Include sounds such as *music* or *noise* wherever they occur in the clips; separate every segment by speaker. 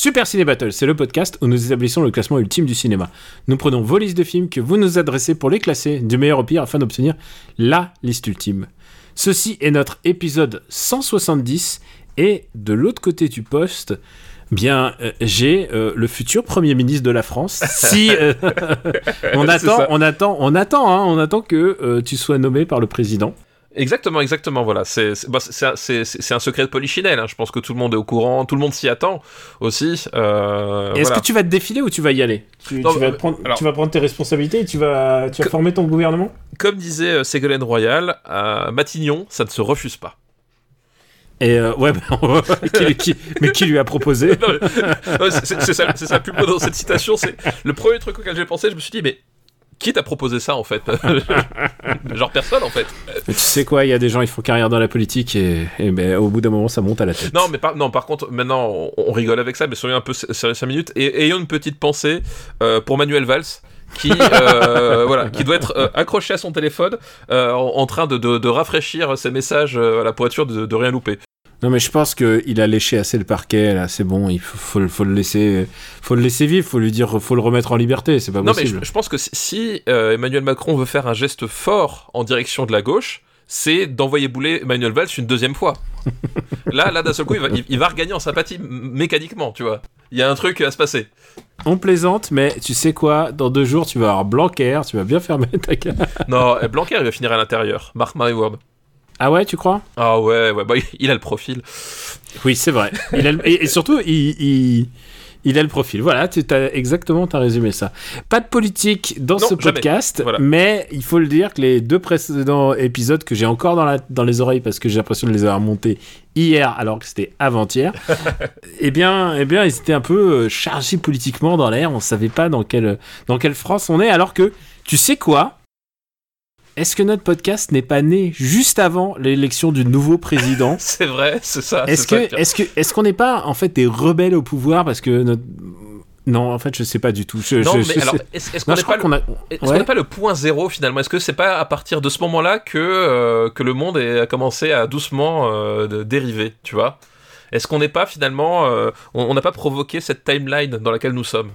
Speaker 1: Super Ciné Battle, c'est le podcast où nous établissons le classement ultime du cinéma. Nous prenons vos listes de films que vous nous adressez pour les classer du meilleur au pire afin d'obtenir la liste ultime. Ceci est notre épisode 170 et de l'autre côté du poste, bien euh, j'ai euh, le futur premier ministre de la France. *laughs* Si euh, *laughs* on attend, on attend, on attend, hein, on attend que tu sois nommé par le président.
Speaker 2: Exactement, exactement, voilà. C'est c'est- bah, c'est un- c'est- c'est- c'est un secret de polichinelle, hein. je pense que tout le monde est au courant, tout le monde s'y attend aussi. euh,
Speaker 1: Et Est-ce
Speaker 2: voilà.
Speaker 1: que tu vas te défiler ou tu vas y aller? Tu,
Speaker 2: Non,
Speaker 1: tu vas prendre,
Speaker 2: alors-
Speaker 1: tu vas prendre tes responsabilités et tu vas, tu vas former ton gouvernement?
Speaker 2: Comme disait euh, Ségolène Royal, à Matignon, ça ne se refuse pas.
Speaker 1: Et euh, ouais, *laughs* qui- qui- mais qui lui a proposé *laughs*
Speaker 2: Non, mais- non, c'est- c'est c'est ça, c'est ça le plus beau dans cette citation, c'est le premier truc auquel j'ai pensé, je me suis dit, mais qui t'a proposé ça en fait *laughs* Genre personne en fait.
Speaker 1: Mais tu sais quoi, il y a des gens, ils font carrière dans la politique et, et ben, au bout d'un moment, ça monte à la tête.
Speaker 2: Non, mais par, non, par contre, maintenant, on, on rigole avec ça, mais soyons un peu sé- sérieux 5 minutes et ayons une petite pensée euh, pour Manuel Valls. Qui, euh, *laughs* voilà, qui doit être euh, accroché à son téléphone euh, en, en train de, de- de rafraîchir ses messages euh, pour être sûr de, de rien louper.
Speaker 1: Non, mais je pense qu'il a léché assez le parquet, là, c'est bon, il faut, faut le- faut le laisser, faut le laisser vivre, faut lui dire, faut le remettre en liberté, c'est pas
Speaker 2: Non, mais
Speaker 1: possible.
Speaker 2: je, je pense que si, euh, Emmanuel Macron veut faire un geste fort en direction de la gauche, c'est d'envoyer bouler Emmanuel Valls une deuxième fois. *laughs* là, là d'un seul coup, il va, il- il va regagner en sympathie mécaniquement, tu vois. Il y a un truc à se passer.
Speaker 1: On plaisante, mais tu sais quoi, dans deux jours, tu vas avoir Blanquer, tu vas bien fermer ta gueule.
Speaker 2: Non, Blanquer, il va finir à l'intérieur. Mark my word.
Speaker 1: Ah ouais, tu crois?
Speaker 2: Ah ouais, ouais, bah, *laughs* il a le profil.
Speaker 1: Oui, c'est vrai. Il a le- et, et surtout, il, il, il a le profil. Voilà, tu as exactement t'as résumé ça. Pas de politique dans
Speaker 2: Non,
Speaker 1: ce podcast,
Speaker 2: Voilà.
Speaker 1: mais il faut le dire que les deux précédents épisodes que j'ai encore dans, la, dans les oreilles parce que j'ai l'impression de les avoir montés hier alors que c'était avant-hier, *laughs* eh bien, eh bien, ils étaient un peu euh, chargés politiquement dans l'air. On savait pas dans quelle, dans quelle France on est, alors que tu sais quoi? Est-ce que notre podcast n'est pas né juste avant l'élection du nouveau président *laughs*
Speaker 2: C'est vrai, c'est ça.
Speaker 1: est-ce que, est-ce que, est-ce qu'on n'est pas en fait des rebelles au pouvoir parce que notre... non, en fait, je sais pas du tout. Je,
Speaker 2: Non,
Speaker 1: je-
Speaker 2: mais
Speaker 1: je
Speaker 2: alors,
Speaker 1: sais-
Speaker 2: est-ce qu'on n'est pas, le-
Speaker 1: a.
Speaker 2: est-ce qu'on
Speaker 1: Ouais.
Speaker 2: n'est pas le point zéro finalement? Est-ce que c'est pas à partir de ce moment-là que, euh, que le monde a commencé à doucement euh, de- dériver, tu vois? Est-ce qu'on n'est pas finalement. euh, on n'a pas provoqué cette timeline dans laquelle nous sommes?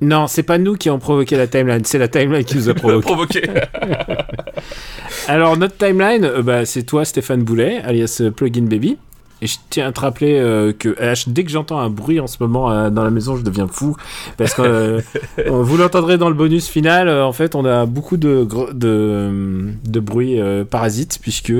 Speaker 1: Non, c'est pas nous qui avons provoqué la timeline, c'est la timeline qui nous a *laughs* provoqué.
Speaker 2: Provoqué *laughs*
Speaker 1: Alors notre timeline, euh, bah, c'est toi, Stéphane Boulet, alias euh, Plugin Baby. Et je tiens à te rappeler euh, que dès que j'entends un bruit en ce moment euh, dans la maison, je deviens fou. Parce que *laughs* vous l'entendrez dans le bonus final, en fait, on a beaucoup de, gr- de, de bruit euh, parasite, puisque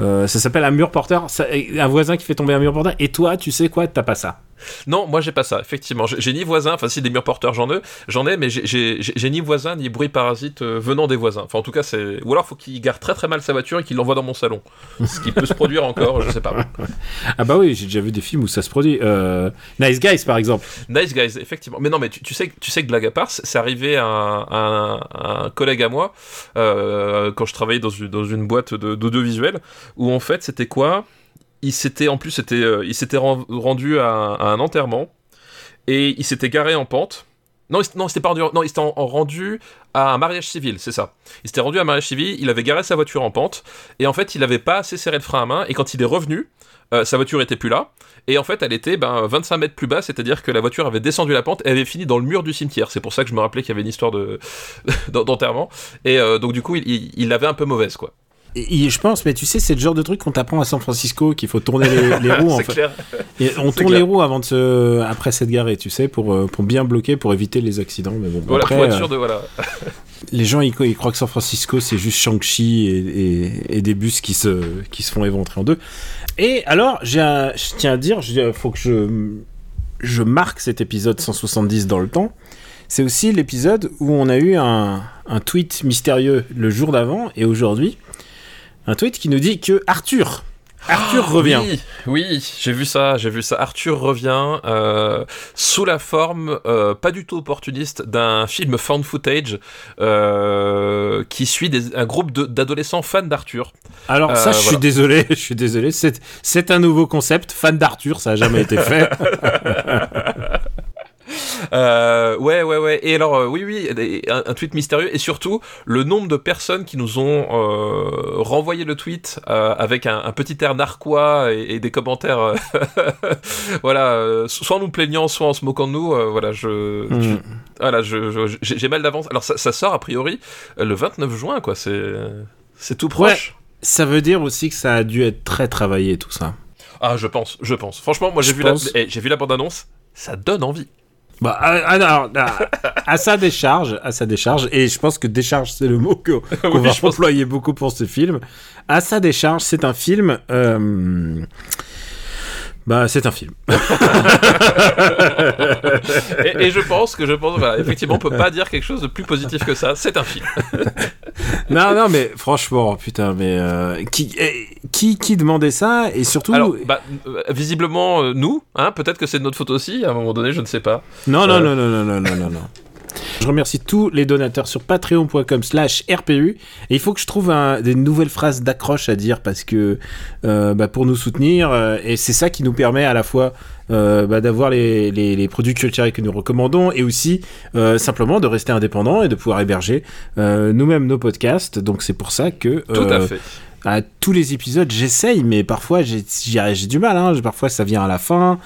Speaker 1: ça s'appelle un mur porteur. Ça- un voisin qui fait tomber un mur porteur. Et toi, tu sais quoi, t'as pas ça.
Speaker 2: Non, moi j'ai pas ça, effectivement. J'ai ni voisin, enfin si des murs porteurs j'en ai, j'en ai, mais j'ai- ni voisin ni bruit parasite euh, venant des voisins. Enfin en tout cas c'est, ou alors faut qu'il garde très très mal sa voiture et qu'il l'envoie dans mon salon, ce qui peut se produire encore, je sais pas. *laughs*
Speaker 1: Ah bah oui, j'ai déjà vu des films où ça se produit. Euh, nice Guys, par exemple.
Speaker 2: Nice guys, effectivement. Mais non, mais tu, tu sais, tu sais que blague à part, c'est arrivé à un, à collègue à moi euh, quand je travaillais dans une, dans une boîte d'audiovisuel où en fait c'était quoi? Il s'était en plus euh, il s'était ren- rendu à, un- enterrement et il s'était garé en pente. Non, il, non, c'était pas non, il s'était en- en rendu à un mariage civil, c'est ça. Il s'était rendu à un mariage civil, il avait garé sa voiture en pente, et en fait, il avait pas assez serré le frein à main, et quand il est revenu, euh, sa voiture était plus là, et en fait, elle était ben, 25 mètres plus bas, c'est-à-dire que la voiture avait descendu la pente et avait fini dans le mur du cimetière. C'est pour ça que je me rappelais qu'il y avait une histoire de *laughs* d'enterrement, et euh, donc du coup, il il l'avait un peu mauvaise, quoi.
Speaker 1: Et- et je pense, mais tu sais, c'est le genre de truc qu'on t'apprend à San Francisco, qu'il faut tourner les, les *laughs* roues. en fait.
Speaker 2: clair.
Speaker 1: Et on tourne
Speaker 2: clair.
Speaker 1: les roues avant de se, après s'être garé, tu sais, pour, euh, pour bien bloquer, pour éviter les accidents. Mais bon,
Speaker 2: Voilà,
Speaker 1: après,
Speaker 2: pour être
Speaker 1: euh,
Speaker 2: sûr de voilà. *laughs*
Speaker 1: les gens ils, ils croient que San Francisco c'est juste Shang-Chi et, et- et des bus qui se, qui se font éventrer en deux. Et alors, j'ai un- je tiens à dire, il faut que je, je marque cet épisode 170 dans le temps. C'est aussi l'épisode où on a eu un, un tweet mystérieux le jour d'avant et aujourd'hui. Un tweet qui nous dit que Arthur, Arthur revient.
Speaker 2: Oui, oui, j'ai vu ça, j'ai vu ça. Arthur revient euh, sous la forme euh, pas du tout opportuniste d'un film found footage euh, qui suit des- un groupe d'adolescents fans d'Arthur.
Speaker 1: Alors ça, je suis désolé, *laughs* je suis désolé. C'est c'est un nouveau concept. Fan d'Arthur, ça a jamais été fait. *laughs*
Speaker 2: Euh, ouais, ouais, ouais. Et alors, euh, oui, oui, un, un tweet mystérieux et surtout le nombre de personnes qui nous ont euh, renvoyé le tweet euh, avec un, un petit air narquois et, et des commentaires, *laughs* voilà, soit en nous plaignant, soit en se moquant de nous. voilà, je,
Speaker 1: Hmm.
Speaker 2: je- voilà, je, j'ai mal d'avance. Alors, ça, ça sort a priori le 29 juin, quoi. C'est, c'est tout proche.
Speaker 1: Ça veut dire aussi que ça a dû être très travaillé tout ça.
Speaker 2: Ah, je pense, je pense. Franchement, moi, j'ai
Speaker 1: Je
Speaker 2: vu
Speaker 1: pense.
Speaker 2: la, eh, j'ai vu la bande annonce. Ça donne envie.
Speaker 1: Bah, à, à- alors, à- à sa décharge, à sa décharge, et je pense que décharge c'est le mot que- *laughs* qu'on
Speaker 2: Oui,
Speaker 1: va
Speaker 2: je pense.
Speaker 1: employer beaucoup pour ce film. À sa décharge, c'est un film. euh, Bah, c'est un film. *laughs*
Speaker 2: et, et je pense que je pense, voilà, effectivement, on peut pas dire quelque chose de plus positif que ça. C'est un film. *laughs*
Speaker 1: non, non, mais franchement, putain, mais euh, qui, eh, qui, qui demandait ça? Et surtout,
Speaker 2: Alors, bah, euh, visiblement, euh, nous, hein, peut-être que c'est de notre faute aussi, à un moment donné, je ne sais pas.
Speaker 1: non, non,
Speaker 2: euh,
Speaker 1: non, non, non, non, non, non, non. Je remercie tous les donateurs sur patreon.com slash RPU. Et il faut que je trouve un- des nouvelles phrases d'accroche à dire parce que euh, bah, pour nous soutenir, euh, et c'est ça qui nous permet à la fois euh, bah, d'avoir les, les, les produits culturels que nous recommandons et aussi simplement de rester indépendant et de pouvoir héberger nous-mêmes nos podcasts. Donc c'est pour ça que
Speaker 2: Tout à fait.
Speaker 1: à tous les épisodes, j'essaye, mais parfois j'ai du mal. Hein. Parfois ça vient à la fin.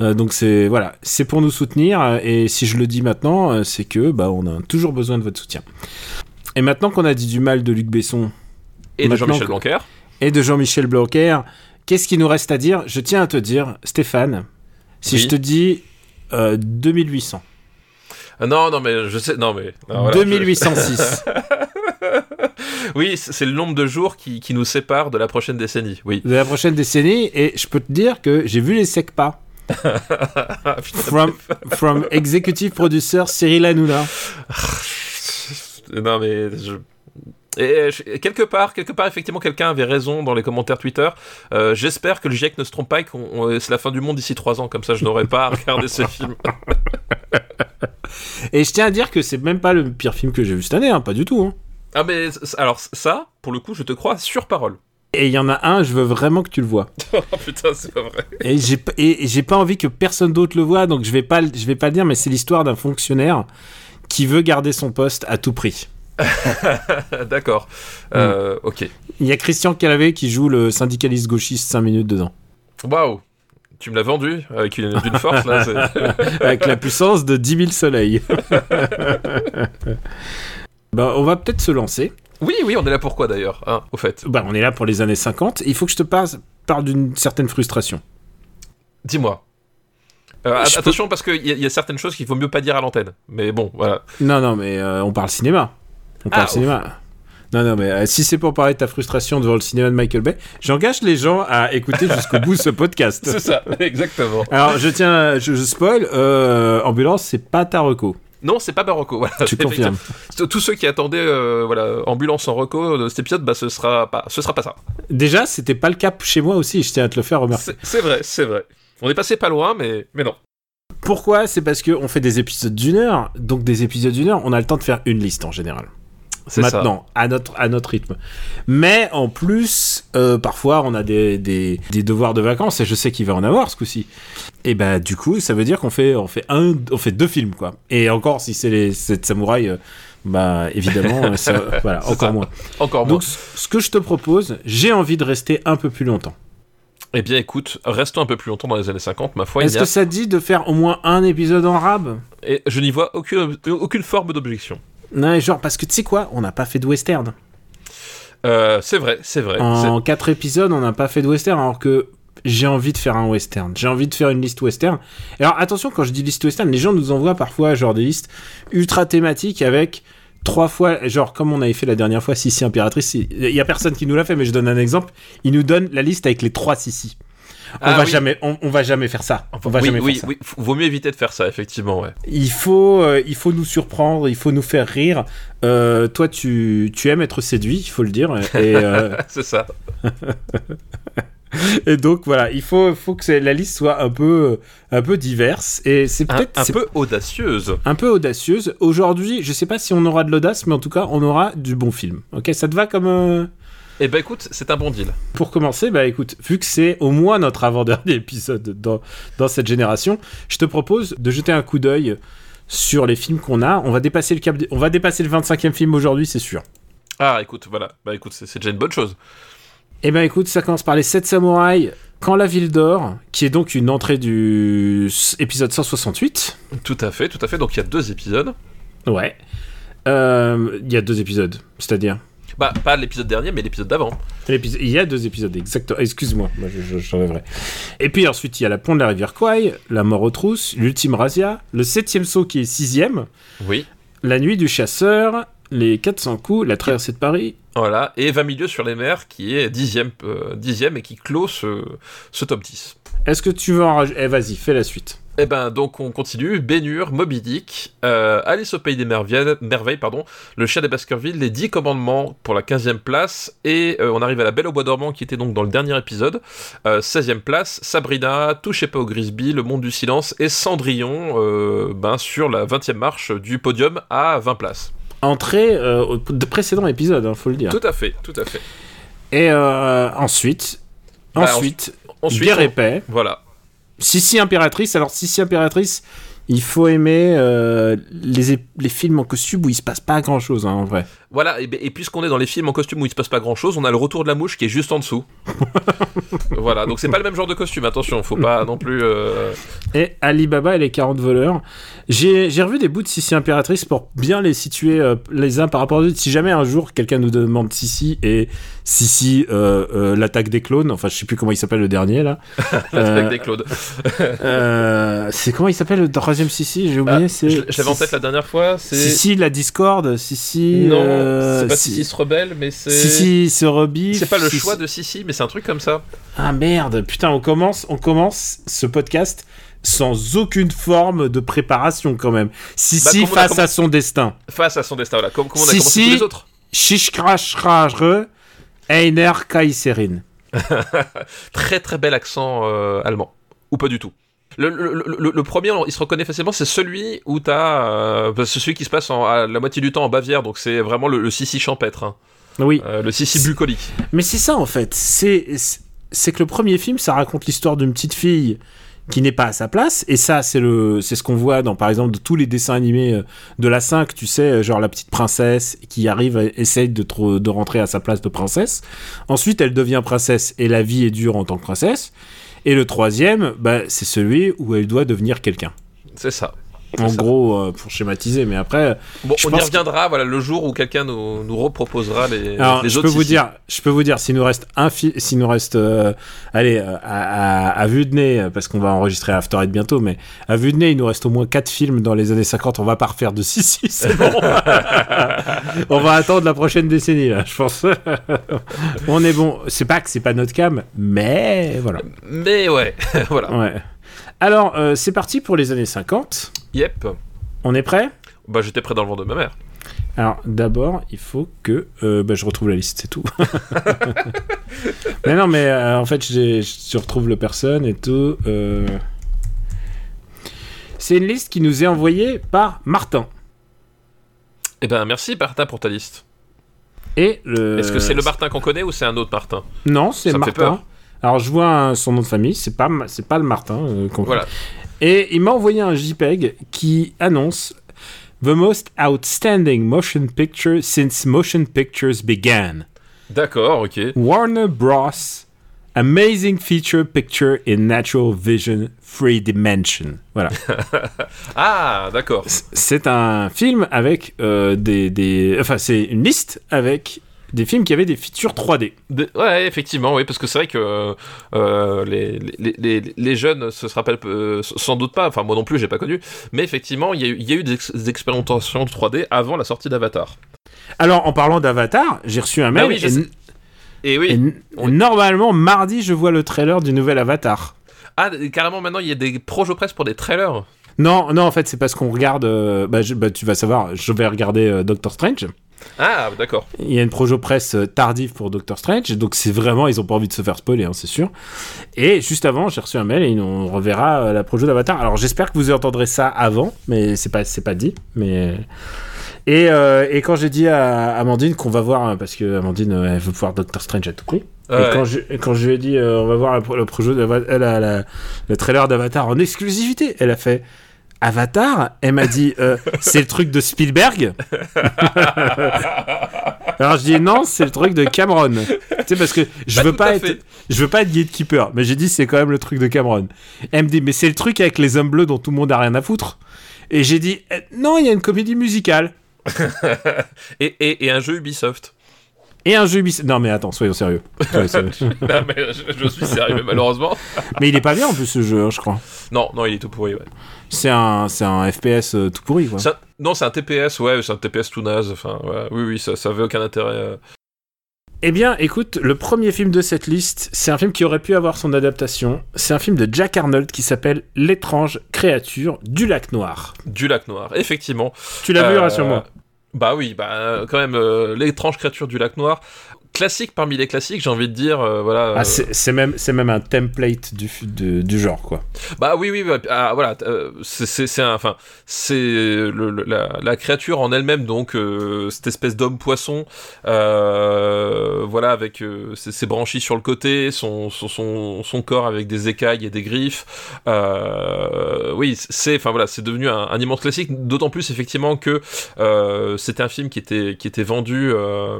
Speaker 1: Euh, donc c'est voilà, c'est pour nous soutenir. euh, Et si je le dis maintenant, euh, c'est que bah on a toujours besoin de votre soutien. Et maintenant qu'on a dit du mal de Luc Besson
Speaker 2: Et de Jean-Michel
Speaker 1: que-
Speaker 2: Blanquer.
Speaker 1: et de Jean-Michel Blanquer, qu'est-ce qu'il nous reste à dire? Je tiens à te dire, Stéphane, si
Speaker 2: Oui.
Speaker 1: je te dis euh, 2800,
Speaker 2: Ah, non, non, mais je sais, non, mais. non, voilà,
Speaker 1: 2806,
Speaker 2: je- *laughs* Oui, c'est c'est le nombre de jours qui, qui nous sépare de la prochaine décennie, oui.
Speaker 1: de la prochaine décennie, et je peux te dire que j'ai vu les SECPA.
Speaker 2: Ah.
Speaker 1: From, from executive producer Cyril Hanouna.
Speaker 2: non, mais. Je... Et quelque part, quelque part, effectivement, quelqu'un avait raison dans les commentaires Twitter. Euh, J'espère que le GIEC ne se trompe pas et que c'est la fin du monde d'ici trois ans. Comme ça, je n'aurai pas à regarder ce film. *laughs*
Speaker 1: Et je tiens à dire que c'est même pas le pire film que j'ai vu cette année, hein, pas du tout. hein.
Speaker 2: Ah, mais alors, ça, pour le coup, je te crois sur parole.
Speaker 1: Et il y en a un, je veux vraiment que tu le vois. *laughs*
Speaker 2: Oh putain, c'est pas vrai.
Speaker 1: Et j'ai et et j'ai pas envie que personne d'autre le voit, donc je vais pas, le- je vais pas le dire, mais c'est l'histoire d'un fonctionnaire qui veut garder son poste à tout prix. *laughs*
Speaker 2: D'accord. Euh, ok.
Speaker 1: Il y a Christian Calavé qui joue le syndicaliste gauchiste 5 minutes dedans.
Speaker 2: Waouh. Tu me l'as vendu avec une, force là. *laughs*
Speaker 1: Avec la puissance de 10 000 soleils. bah, on va peut-être se lancer.
Speaker 2: Oui, oui, on est là pourquoi d'ailleurs, hein, au fait?
Speaker 1: Bah, on est là pour les années 50. Il faut que je te parle, parle d'une certaine frustration.
Speaker 2: Dis-moi. Euh,
Speaker 1: peux-
Speaker 2: attention parce qu'il y, a- y a certaines choses qu'il vaut mieux pas dire à l'antenne. Mais bon, voilà.
Speaker 1: Non, non, mais euh, on parle cinéma. On
Speaker 2: Ah,
Speaker 1: parle
Speaker 2: ouf.
Speaker 1: cinéma. Non, non, mais euh, si c'est pour parler de ta frustration devant le cinéma de Michael Bay, j'engage les gens à écouter jusqu'au bout ce podcast. *laughs*
Speaker 2: C'est ça, exactement.
Speaker 1: Alors, je tiens, je, je spoil, Ambulance, c'est pas ta reco.
Speaker 2: Non, c'est pas Barocco. Voilà,
Speaker 1: Tu *laughs*
Speaker 2: c'est
Speaker 1: confirmes.
Speaker 2: Tous ceux qui attendaient euh, voilà, ambulance en reco de cet épisode, bah ce sera pas, ce sera pas ça.
Speaker 1: Déjà, c'était pas le cas chez moi aussi, je tiens à te le faire remarquer.
Speaker 2: C'est c'est vrai, c'est vrai. On est passé pas loin, mais, mais non.
Speaker 1: Pourquoi? C'est parce qu'on fait des épisodes d'une heure, donc des épisodes d'une heure, on a le temps de faire une liste en général.
Speaker 2: Ça.
Speaker 1: Maintenant, à notre, à notre rythme. Mais en plus, euh, parfois, on a des, des, des devoirs de vacances, et je sais qu'il va en avoir ce coup-ci. Et bah, du coup, ça veut dire qu'on fait, on fait, un, on fait deux films, quoi. Et encore, si c'est les sept samouraïs, euh, bah, évidemment, *laughs* ça- voilà, encore
Speaker 2: ça.
Speaker 1: moins.
Speaker 2: Encore.
Speaker 1: Donc, ce que je te propose, j'ai envie de rester un peu plus longtemps.
Speaker 2: Eh bien, écoute, restons un peu plus longtemps dans les années 50, ma foi.
Speaker 1: Est-ce
Speaker 2: a-
Speaker 1: que ça dit de faire au moins un épisode en rab?
Speaker 2: Et je n'y vois aucune, aucune forme d'objection.
Speaker 1: Non, genre, parce que tu sais quoi, on n'a pas fait de western.
Speaker 2: Euh, c'est vrai, c'est vrai.
Speaker 1: En quatre épisodes, on n'a pas fait de western, alors que j'ai envie de faire un western. J'ai envie de faire une liste western. Alors attention, quand je dis liste western, les gens nous envoient parfois genre des listes ultra thématiques avec trois fois, genre comme on avait fait la dernière fois, Sissi Impératrice. Il y a personne qui nous l'a fait, mais je donne un exemple. Il nous donne la liste avec les trois Sissi. On
Speaker 2: Ah
Speaker 1: va
Speaker 2: oui.
Speaker 1: jamais, on, on va jamais faire ça. On va
Speaker 2: oui,
Speaker 1: jamais
Speaker 2: oui,
Speaker 1: faire ça.
Speaker 2: vaut mieux éviter de faire ça, effectivement, ouais.
Speaker 1: Il faut, euh, il faut nous surprendre, il faut nous faire rire. Euh, toi, tu, tu aimes être séduit, il faut le dire. Et, euh, *laughs*
Speaker 2: c'est ça. *laughs*
Speaker 1: Et donc voilà, il faut, faut que la liste soit un peu, un peu diverse. Et c'est
Speaker 2: Un,
Speaker 1: peut-être
Speaker 2: un
Speaker 1: c'est
Speaker 2: peu audacieuse.
Speaker 1: un peu audacieuse. Aujourd'hui, je sais pas si on aura de l'audace, mais en tout cas, on aura du bon film. Ok, ça te va comme.
Speaker 2: Eh ben écoute, c'est un bon deal.
Speaker 1: Pour commencer, bah écoute, vu que c'est au moins notre avant-dernier *laughs* épisode dans, dans cette génération, je te propose de jeter un coup d'œil sur les films qu'on a. On va dépasser le cap, on va dépasser le 25e film aujourd'hui, c'est sûr.
Speaker 2: Ah écoute, voilà. Bah écoute, c'est déjà une bonne chose.
Speaker 1: Eh ben écoute, ça commence par les 7 samouraïs. Quand la ville dort, qui est donc une entrée du épisode 168.
Speaker 2: Tout à fait, tout à fait. Donc il y a deux épisodes.
Speaker 1: Ouais. Euh, Il y a deux épisodes, c'est-à-dire.
Speaker 2: Bah pas l'épisode dernier, mais l'épisode d'avant.
Speaker 1: Il y a deux épisodes, exactement. Excuse-moi, moi je, je. Et puis ensuite, il y a la pont de la rivière Kwai, la mort aux trousses, l'ultime razzia, le septième saut qui est sixième,
Speaker 2: Oui.
Speaker 1: la nuit du chasseur, les 400 coups, la traversée de Paris.
Speaker 2: Voilà. Et 20 milieux sur les mers, qui est dixième, euh, dixième et qui clôt ce, ce top 10.
Speaker 1: Est-ce que tu veux en rajouter Eh, vas-y, fais la suite.
Speaker 2: Eh ben, donc on continue. Bénur, Moby Dick, euh, Alice au Pays des Merveilles, merveilles pardon, Le Chien des Baskerville, Les 10 Commandements pour la 15e place, et euh, on arrive à La Belle au Bois dormant qui était donc dans le dernier épisode, euh, 16e place, Sabrina, Touchez pas au Grisby, Le Monde du Silence, et Cendrillon, euh, ben, sur la 20e marche du podium à 20 places.
Speaker 1: Entrée au de précédent épisode, hein, faut le dire.
Speaker 2: Tout à fait, tout à fait.
Speaker 1: Et ensuite,
Speaker 2: Bah,
Speaker 1: ensuite,
Speaker 2: Ensuite,
Speaker 1: guerre
Speaker 2: on-
Speaker 1: et paix.
Speaker 2: Voilà.
Speaker 1: Sissi impératrice. Alors Sissi impératrice, il faut aimer euh, les, les films en costume où il se passe pas grand chose en vrai.
Speaker 2: Voilà, et, et puisqu'on est dans les films en costume où il se passe pas grand chose, on a le retour de la mouche qui est juste en dessous. *laughs* voilà, donc c'est pas le même genre de costume, attention, faut pas non plus. euh,
Speaker 1: Et Alibaba et les 40 voleurs. J'ai revu des bouts de Sissi impératrice pour bien les situer euh, les uns par rapport aux autres. Si jamais un jour quelqu'un nous demande Sissi et Sissi euh, euh, l'attaque des clones, enfin je sais plus comment il s'appelle le dernier là. *laughs*
Speaker 2: Avec des
Speaker 1: euh, c'est comment il s'appelle le troisième Sissi? J'ai oublié.
Speaker 2: Ah,
Speaker 1: c'est
Speaker 2: J'avais en tête la dernière fois.
Speaker 1: Sissi la discorde. Sissi.
Speaker 2: Non,
Speaker 1: euh,
Speaker 2: c'est pas
Speaker 1: Si-
Speaker 2: Sissi se rebelle, mais c'est.
Speaker 1: Sissi se rebiffe.
Speaker 2: C'est pas le
Speaker 1: Sissi-
Speaker 2: choix de Sissi, mais c'est un truc comme ça.
Speaker 1: Ah merde, putain, on commence, on commence ce podcast sans aucune forme de préparation quand même. Sissi
Speaker 2: Bah,
Speaker 1: face à son destin.
Speaker 2: Face à son destin, voilà. Comme, comme on a
Speaker 1: Sissi-
Speaker 2: commencé tous les autres.
Speaker 1: Shishkrashrare Einer Kaiserin. *laughs*
Speaker 2: Très très bel accent euh, allemand. Ou pas du tout. Le, le- le- le premier, il se reconnaît facilement, c'est celui où t'as. Euh, celui qui se passe en- à la moitié du temps en Bavière, donc c'est vraiment le, Sissi champêtre. hein.
Speaker 1: Oui,
Speaker 2: Euh, le Sissi bucolique.
Speaker 1: mais c'est ça en fait. C'est que le premier film, ça raconte l'histoire d'une petite fille qui n'est pas à sa place et ça c'est le c'est ce qu'on voit dans par exemple de tous les dessins animés euh, de la 5 tu sais genre la petite princesse qui arrive et essaye de rentrer à sa place de princesse ensuite elle devient princesse et la vie est dure en tant que princesse et le troisième bah, c'est celui où elle doit devenir quelqu'un
Speaker 2: C'est ça.
Speaker 1: En gros euh, pour schématiser mais après
Speaker 2: Bon, on y
Speaker 1: que-
Speaker 2: reviendra, voilà, le jour où quelqu'un nous, nous reproposera les,
Speaker 1: Alors,
Speaker 2: les
Speaker 1: je
Speaker 2: autres
Speaker 1: peux vous dire, je peux vous dire, s'il nous reste un fi- s'il nous reste, euh, allez, euh, à, à- à vue de nez, parce qu'on va enregistrer After Eight bientôt, mais à vue de nez, il nous reste au moins 4 films dans les années 50. On va pas refaire de 6 6 c'est bon. *laughs* on va attendre la prochaine décennie, là, je pense. *laughs* on est bon. C'est pas que c'est pas notre cam, mais voilà.
Speaker 2: Mais ouais, *laughs* voilà.
Speaker 1: Ouais. Alors, euh, c'est parti pour les années 50.
Speaker 2: Yep.
Speaker 1: On est prêt?
Speaker 2: Bah, j'étais prêt dans le ventre de ma mère.
Speaker 1: Alors d'abord, il faut que euh, bah, je retrouve la liste, c'est tout. *laughs* mais non, mais euh, en fait, je retrouve le personne et tout. C'est une liste qui nous est envoyée par Martin.
Speaker 2: Eh ben, merci, Martin, pour ta liste.
Speaker 1: Et le...
Speaker 2: Est-ce que c'est le Martin qu'on connaît ou c'est un autre Martin?
Speaker 1: Non, c'est
Speaker 2: Ça me fait
Speaker 1: Martin.
Speaker 2: peur.
Speaker 1: Alors je vois un- son nom de famille, c'est pas c'est pas le Martin euh,
Speaker 2: Voilà.
Speaker 1: Et il m'a envoyé un JPEG qui annonce The most outstanding motion picture since motion pictures began.
Speaker 2: D'accord, ok.
Speaker 1: Warner Bros. Amazing feature picture in natural vision three dimension. Voilà. *laughs*
Speaker 2: Ah, d'accord.
Speaker 1: c'est un film avec euh, des, des. Enfin, c'est une liste avec des films qui avaient des features 3D.
Speaker 2: De- Ouais, effectivement, oui, parce que c'est vrai que euh, les, les, les, les jeunes se se rappellent euh, sans doute pas, enfin moi non plus, j'ai pas connu, mais effectivement, il y a eu, il y a eu des, ex- des expérimentations de 3D avant la sortie d'Avatar.
Speaker 1: Alors, en parlant d'Avatar, j'ai reçu un mail.
Speaker 2: oui, je
Speaker 1: et,
Speaker 2: oui,
Speaker 1: et
Speaker 2: Oui.
Speaker 1: normalement, mardi, je vois le trailer du nouvel Avatar.
Speaker 2: ah, carrément maintenant, il y a des projets presse pour des trailers?
Speaker 1: Non, non, en fait, c'est parce qu'on regarde. euh, bah, je- bah, tu vas savoir, je vais regarder euh, Doctor Strange.
Speaker 2: Ah, d'accord.
Speaker 1: Il y a une projo presse euh, tardive pour Doctor Strange, donc c'est vraiment, ils ont pas envie de se faire spoiler, hein, c'est sûr. Et juste avant, j'ai reçu un mail et on reverra euh, la projo d'Avatar. Alors j'espère que vous entendrez ça avant, mais c'est pas, c'est pas dit. Mais et, euh, et quand j'ai dit à Amandine qu'on va voir, euh, parce que Amandine elle veut voir Doctor Strange à tout prix. Et quand je, et quand je lui ai dit euh, on va voir le, le projo d'Ava- la- la- le trailer d'Avatar en exclusivité, elle a fait Avatar. Elle m'a dit euh, c'est le truc de Spielberg. *laughs* Alors je dis non, c'est le truc de Cameron. Tu sais parce que je
Speaker 2: Bah,
Speaker 1: veux pas être je veux pas être gatekeeper, mais j'ai dit c'est quand même le truc de Cameron. Elle me dit mais c'est le truc avec les hommes bleus dont tout le monde a rien à foutre. Et j'ai dit eh, non, il y a une comédie musicale *laughs*
Speaker 2: Et, et, et un jeu Ubisoft.
Speaker 1: Et un jeu Ubisoft. Non mais attends, soyons sérieux. *laughs* Ouais,
Speaker 2: non, mais je, je suis sérieux, malheureusement.
Speaker 1: mais il est pas bien en plus ce jeu, hein, je crois.
Speaker 2: Non, non, il est tout pourri, ouais.
Speaker 1: C'est un c'est un FPS euh, tout pourri quoi.
Speaker 2: Un- Non, c'est un TPS, ouais, c'est un TPS tout naze. Enfin, ouais, oui, oui, ça, ça avait aucun intérêt. euh.
Speaker 1: Eh bien, écoute, le premier film de cette liste, c'est un film qui aurait pu avoir son adaptation. C'est un film de Jack Arnold qui s'appelle L'étrange créature du lac noir.
Speaker 2: Du lac noir, effectivement.
Speaker 1: Tu l'as vu,
Speaker 2: Euh,
Speaker 1: rassure-moi.
Speaker 2: Bah oui, bah euh, quand même, euh, l'étrange créature du lac noir. Classique parmi les classiques, j'ai envie de dire, euh, voilà.
Speaker 1: Ah,
Speaker 2: euh,
Speaker 1: c'est c'est même, c'est même un template du, de- du genre, quoi.
Speaker 2: Bah oui, oui, bah, ah, voilà, euh, c'est- c'est c'est un, enfin, c'est la, la créature en elle-même, donc euh, cette espèce d'homme poisson, euh, voilà, avec euh, ses, ses branchies sur le côté, son, son, son, son corps avec des écailles et des griffes. Euh, oui, c'est, enfin voilà, c'est devenu un, un immense classique, d'autant plus effectivement que euh, c'était un film qui était qui était vendu euh,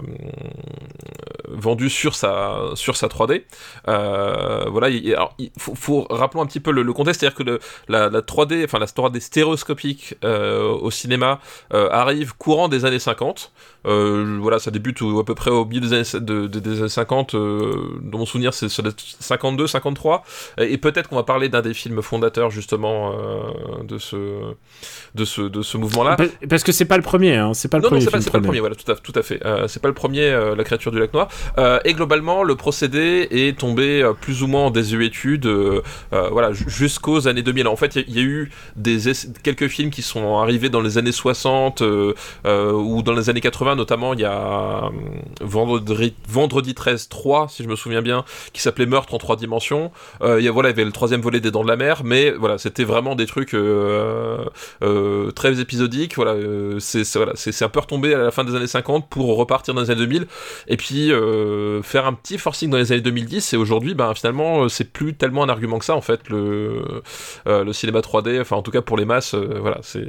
Speaker 2: vendu sur sa sur sa 3D. Euh, voilà, il, alors, il faut, faut rappelons un petit peu le, le contexte, c'est-à-dire que le, la, la 3D, enfin la 3D stéréoscopique euh, au cinéma euh, arrive courant des années 50. Euh, voilà, ça débute à peu près au milieu des années, de- de- des années 50. euh, dans mon souvenir, c'est sur les 52, 53. Et, et peut-être qu'on va parler d'un des films fondateurs justement euh, de ce de ce de ce mouvement-là.
Speaker 1: Pa- Parce que c'est pas le premier, hein. C'est pas le
Speaker 2: Non, non,
Speaker 1: premier.
Speaker 2: c'est pas,
Speaker 1: film
Speaker 2: c'est pas le
Speaker 1: premier.
Speaker 2: voilà, tout à, tout à fait. C'est pas le premier, La créature du lac Euh, et globalement, le procédé est tombé euh, plus ou moins en désuétude, euh, voilà, ju- jusqu'aux années 2000. En fait, il y, a- eu quelques films qui sont arrivés dans les années 60 euh, euh, ou dans les années 80, notamment, il y a euh, Vendredi, Vendredi 13 3, si je me souviens bien, qui s'appelait Meurtre en trois dimensions. Il y voilà, il y avait le troisième volet des Dents de la Mer, mais voilà, c'était vraiment des trucs très épisodiques. Voilà, c'est voilà, un peu retombé à la fin des années 50 pour repartir dans les années 2000 et puis euh, faire un petit forcing dans les années 2010. Et aujourd'hui, ben finalement, euh, c'est plus tellement un argument que ça en fait le euh, le cinéma 3D. Enfin, en tout cas pour les masses, voilà, c'est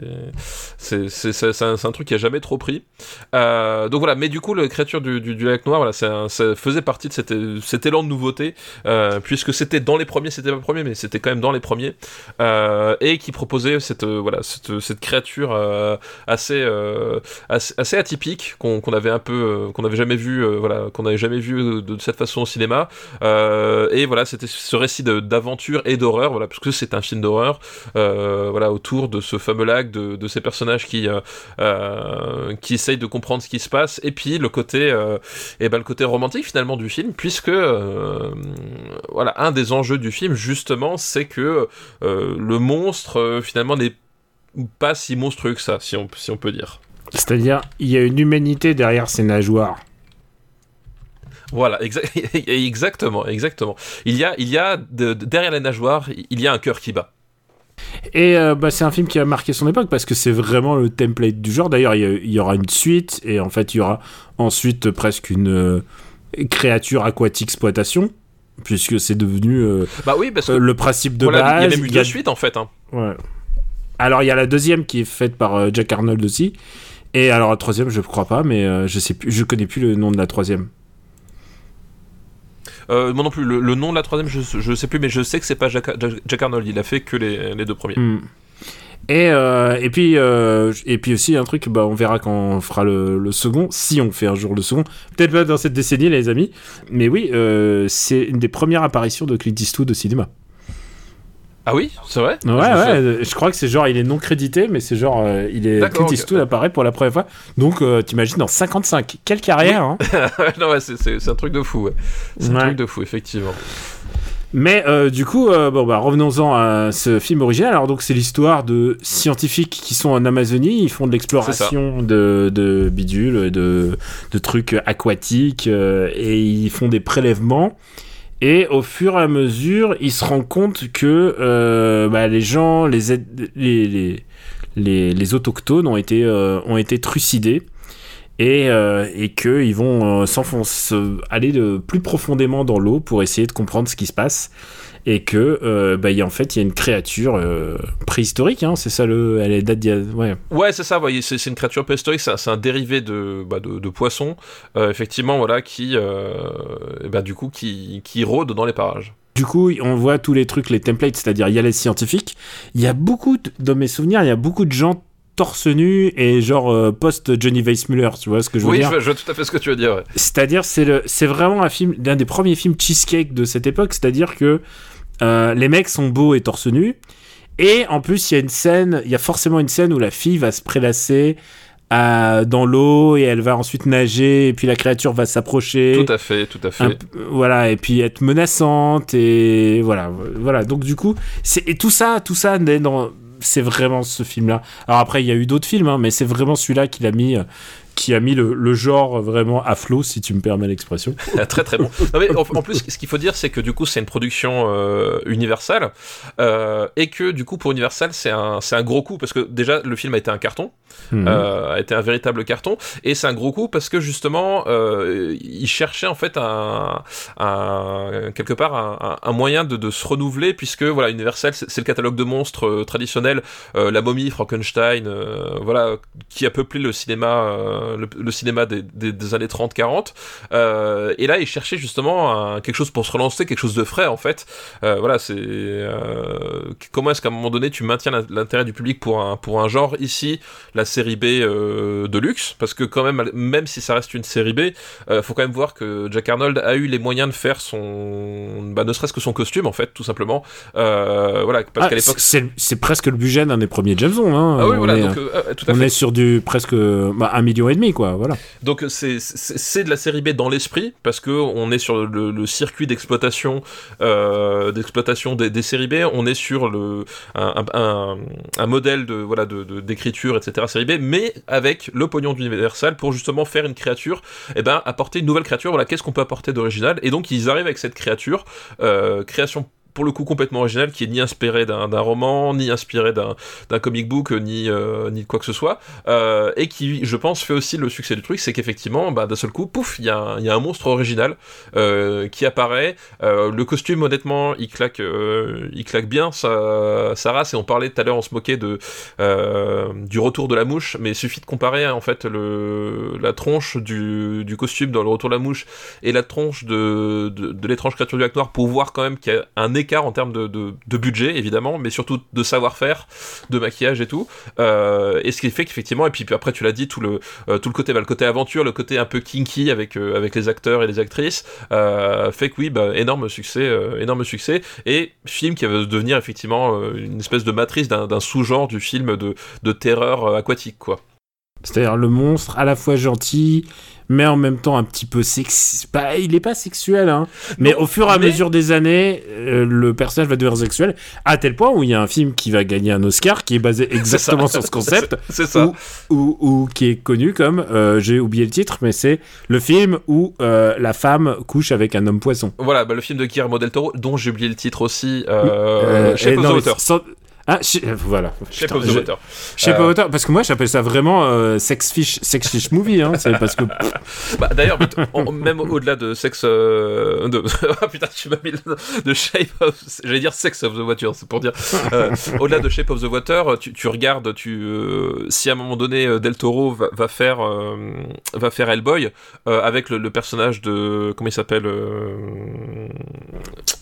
Speaker 2: c'est un, un truc qui a jamais trop pris. Donc voilà, mais du coup, le créature du, du, lac noir, voilà, ça faisait partie de cet, élan de nouveauté, puisque c'était dans les premiers, c'était pas le premier, mais c'était quand même dans les premiers, et qui proposait cette, voilà, cette, cette créature assez, assez, assez atypique qu'on avait un peu, qu'on n'avait jamais vu, euh, voilà, qu'on n'avait jamais vu de, cette façon au cinéma. Euh, et voilà, c'était ce récit d'aventure et d'horreur, voilà, parce c'est un film d'horreur, euh, voilà, autour de ce fameux lac, de, ces personnages qui, euh, euh, qui essayent de comprendre ce qui se passe, et puis le côté, euh, et ben le côté romantique finalement du film, puisque euh, voilà, un des enjeux du film justement, c'est que euh, le monstre euh, finalement n'est pas si monstrueux que ça, si on, si on peut dire.
Speaker 1: C'est-à-dire, il y a une humanité derrière ces nageoires.
Speaker 2: Voilà, exa- *laughs* exactement, exactement. Il y a, il y a de- de- derrière les nageoires, il y a un cœur qui bat.
Speaker 1: Et euh, bah, c'est un film qui a marqué son époque parce que c'est vraiment le template du genre. D'ailleurs, il y, aura une suite et en fait, il y aura ensuite presque une euh, créature aquatique exploitation puisque c'est devenu euh,
Speaker 2: Bah oui, parce que
Speaker 1: le principe de
Speaker 2: voilà,
Speaker 1: base.
Speaker 2: il y a même eu deux suites en fait. Hein.
Speaker 1: Ouais. Alors, il y a la deuxième qui est faite par Jack Arnold aussi. Et alors, la troisième, je crois pas, mais je sais plus, je connais plus le nom de la troisième.
Speaker 2: Euh, moi non plus, le, nom de la troisième, je, je sais plus, mais je sais que c'est pas Jack, Jack- Arnold, il a fait que les, les deux premiers.
Speaker 1: Hmm. Et, euh, et, puis, euh, et puis aussi, un truc, bah, on verra quand on fera le, le second, si on fait un jour le second. Peut-être pas dans cette décennie, les amis. Mais oui, c'est une des premières apparitions de Clint Eastwood au cinéma.
Speaker 2: Ah oui, c'est vrai
Speaker 1: Ouais,
Speaker 2: Je-
Speaker 1: ouais,
Speaker 2: je-
Speaker 1: crois que c'est genre, il est non crédité, mais c'est genre, euh, il est,
Speaker 2: D'accord,
Speaker 1: Clint. Eastwood apparaît pour la première fois. Donc, euh, t'imagines, en 55, quelle carrière, hein *laughs*
Speaker 2: non, ouais, c'est- un truc de fou. ouais. C'est un truc de fou, effectivement.
Speaker 1: Mais euh, du coup, bon bah revenons-en à ce film original. Alors donc c'est l'histoire de scientifiques qui sont en Amazonie, ils font de l'exploration de, de bidules, de, de trucs aquatiques et ils font des prélèvements. Et au fur et à mesure, ils se rendent compte que euh, bah, les gens, les, les, les, autochtones ont été, euh, trucidés et, euh, qu'ils vont s'enfoncer, aller de plus profondément dans l'eau pour essayer de comprendre ce qui se passe. Et que, euh, bah, y a, en fait, il y a une créature euh, préhistorique, hein, c'est ça le. Elle est date d'il y a- Ouais.
Speaker 2: Ouais, c'est ça, voyez, c'est une créature préhistorique, c'est un, dérivé de, bah, de, de poisson, euh, effectivement, voilà, qui, euh, bah, du coup, qui, qui rôde dans les parages.
Speaker 1: Du coup, on voit tous les trucs, les templates, c'est-à-dire il y a les scientifiques. Il y a beaucoup, de, dans mes souvenirs, il y a beaucoup de gens torse nu et genre euh, post Johnny Weissmuller, tu vois ce que je veux
Speaker 2: Oui,
Speaker 1: dire?
Speaker 2: vois, je vois tout à fait ce que tu veux dire. ouais.
Speaker 1: C'est-à-dire, c'est c'est vraiment un film, l'un des premiers films cheesecake de cette époque. C'est-à-dire que euh, les mecs sont beaux et torse nu. Et en plus, il y a une scène, il y a forcément une scène où la fille va se prélasser à- dans l'eau et elle va ensuite nager et puis la créature va s'approcher.
Speaker 2: Tout à fait, tout à fait.
Speaker 1: Un voilà et puis être menaçante et voilà voilà donc du coup c'est et tout ça tout ça c'est vraiment ce film là alors après il y a eu d'autres films hein, mais c'est vraiment celui-là qui l'a mis euh, qui a mis le, le genre vraiment à flot si tu me permets l'expression
Speaker 2: très très bon. Non, mais en, en plus, ce qu'il faut dire, c'est que du coup, c'est une production euh, Universal euh, et que du coup, pour Universal, c'est un, un gros coup parce que déjà, le film a été un carton,
Speaker 1: Mhm.
Speaker 2: euh, a été un véritable carton et c'est un gros coup parce que justement, euh, il cherchait en fait un, un- quelque part un, moyen de, de se renouveler puisque voilà, Universal, c'est le catalogue de monstres traditionnel, la momie, Frankenstein, voilà, qui a peuplé le cinéma, euh, le, le cinéma des, des- des années 30-40. Euh, et là, il cherchait justement un- quelque chose pour se relancer, quelque chose de frais en fait. Euh, voilà, c'est comment est-ce qu'à un moment donné tu maintiens l'intérêt du public pour un pour un genre ici, la série B de luxe, parce que quand même, même si ça reste une série B, faut quand même voir que Jack Arnold a eu les moyens de faire son, bah, ne serait-ce que son costume en fait, tout simplement. Voilà, parce
Speaker 1: Ah,
Speaker 2: qu'à l'époque.
Speaker 1: c'est presque le budget d'un des premiers James Bond hein.
Speaker 2: Ah oui,
Speaker 1: on
Speaker 2: voilà,
Speaker 1: est,
Speaker 2: donc euh, tout à
Speaker 1: on
Speaker 2: fait.
Speaker 1: est sur du presque bah, un million et
Speaker 2: Donc c'est de la série B dans l'esprit parce que on est sur le, circuit d'exploitation euh, d'exploitation des, des séries B. On est sur le un, modèle de voilà de de- d'écriture etc série B, mais avec le pognon d'Universal pour justement faire une créature, et ben apporter une nouvelle créature. Voilà qu'est-ce qu'on peut apporter d'original? Et donc ils arrivent avec cette créature euh, création pour le coup complètement originale qui est ni inspiré d'un roman ni inspiré d'un comic book ni euh, ni de quoi que ce soit euh, et qui, je pense, fait aussi le succès du truc, c'est qu'effectivement, bah, d'un seul coup, pouf, il y, y a un monstre original euh, qui apparaît. Le costume, honnêtement, il claque, il claque bien sa, sa race. Et on parlait tout à l'heure, on se moquait de du retour de la mouche, mais il suffit de comparer en fait le la tronche du, du costume dans le retour de la mouche et la tronche de, de, de l'étrange créature du lac noir pour voir quand même qu'il y a un écart en termes de, budget, évidemment, mais surtout de savoir-faire, de maquillage et tout. Euh, et ce qui fait qu'effectivement, et puis, après tu l'as dit, tout le, euh, tout le côté, bah, le côté aventure, le côté un peu kinky avec, euh, avec les acteurs et les actrices, fait que oui, bah, énorme succès, énorme succès, et film qui va devenir effectivement une espèce de matrice d'un sous-genre du film de, terreur aquatique, quoi.
Speaker 1: C'est-à-dire le monstre à la fois gentil, mais en même temps un petit peu sexy. Il est pas sexuel, hein. Mais
Speaker 2: Non,
Speaker 1: au fur et à
Speaker 2: mais-
Speaker 1: mesure des années, euh, le personnage va devenir sexuel, à tel point où il y a un film qui va gagner un Oscar qui est basé *laughs* exactement sur ce concept, *laughs*
Speaker 2: C'est ça.
Speaker 1: ou, ou, ou qui est connu comme, euh, j'ai oublié le titre, mais c'est le film où euh, la femme couche avec un homme poisson.
Speaker 2: Voilà, bah, le film de Guillermo del Toro, dont j'ai oublié le titre aussi,
Speaker 1: Euh,
Speaker 2: euh, Shape
Speaker 1: Ah, euh, voilà.
Speaker 2: Shape
Speaker 1: Putain,
Speaker 2: of the
Speaker 1: je-
Speaker 2: Water.
Speaker 1: Shape
Speaker 2: Euh,
Speaker 1: of Water, parce que moi j'appelle ça vraiment euh, sex fish, sex fish movie, hein. C'est parce que *laughs*
Speaker 2: Bah, D'ailleurs, même au-delà de sexe. euh, de... *laughs* ah putain, tu m'as mis le... de Shape of. J'allais dire Sex of the Water, c'est pour dire. Euh, au-delà de Shape of the Water, tu, tu regardes, tu, euh, si à un moment donné Del Toro va, va faire, va faire Hellboy avec le, le personnage de. Comment il s'appelle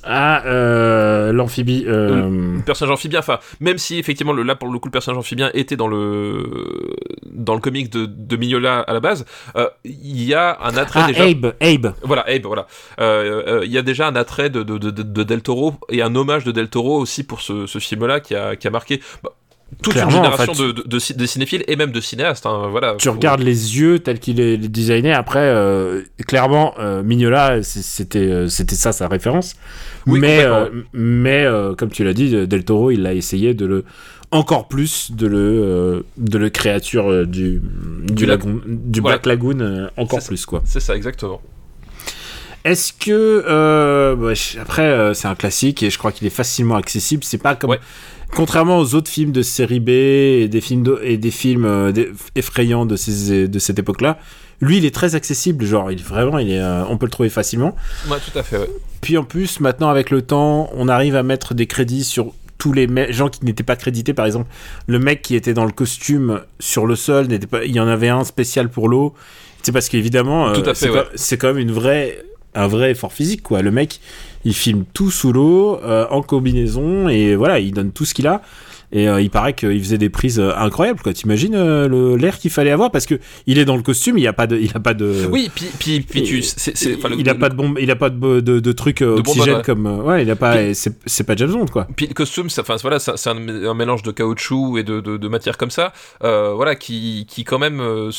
Speaker 1: ah l'amphibie.
Speaker 2: Le personnage amphibien, enfin, même si effectivement le, là pour le coup le personnage amphibien était dans le dans le comic de, de Mignola à la base, euh, il y a un attrait
Speaker 1: Ah,
Speaker 2: déjà.
Speaker 1: Abe, Abe.
Speaker 2: Voilà, Abe, voilà. Euh, euh, Il y a déjà un attrait de, de, de, de Del Toro et un hommage de Del Toro aussi pour ce, ce film-là qui a, qui a marqué. bah, toute une
Speaker 1: Clairement, en
Speaker 2: génération
Speaker 1: fait,
Speaker 2: de, de, de ci- de cinéphiles et même de cinéastes. hein, voilà.
Speaker 1: tu
Speaker 2: Faut-
Speaker 1: regardes les yeux tels qu'il est designé. Après, euh, clairement, euh, Mignola, c'était euh, c'était ça sa référence.
Speaker 2: Oui,
Speaker 1: mais euh, mais comme tu l'as dit, Del Toro, il a essayé de le encore plus de le de le créature du du,
Speaker 2: Du lac-
Speaker 1: lagoon- du
Speaker 2: Voilà.
Speaker 1: Black Lagoon encore
Speaker 2: ça.
Speaker 1: plus quoi.
Speaker 2: C'est ça, exactement.
Speaker 1: Est-ce que bah, après c'est un classique et je crois qu'il est facilement accessible. C'est pas comme
Speaker 2: Ouais.
Speaker 1: Contrairement aux autres films de série B et des films de- et des films euh, effrayants de ces de cette époque-là. Lui, il est très accessible. Genre, il vraiment, il est, euh, on peut le trouver facilement.
Speaker 2: Ouais, tout à fait. ouais.
Speaker 1: Puis en plus, maintenant avec le temps, on arrive à mettre des crédits sur tous les gens qui n'étaient pas crédités. Par exemple, le mec qui était dans le costume sur le sol, n'était pas. Il y en avait un spécial pour l'eau. C'est parce qu'évidemment, euh, c'est
Speaker 2: ouais.
Speaker 1: quand même une vraie, un vrai effort physique, quoi. Le mec, il filme tout sous l'eau, euh, en combinaison, et voilà, il donne tout ce qu'il a. Et euh, il paraît qu'il faisait des prises euh, incroyables, quoi. T'imagines euh, l'air qu'il fallait avoir? Parce que il est dans le costume, il a pas de, il a pas de.
Speaker 2: Oui, puis, puis, puis tu.
Speaker 1: Il- il a
Speaker 2: le-
Speaker 1: pas de bombe, il a pas de, de, trucs euh,
Speaker 2: De
Speaker 1: oxygène
Speaker 2: ouais.
Speaker 1: comme euh, ouais, il a pas, c'est pas James Bond quoi.
Speaker 2: Puis le costume, ça- enfin voilà, c'est un, un mélange de caoutchouc et de, de, de matière comme ça, euh, voilà, qui, qui quand même, euh,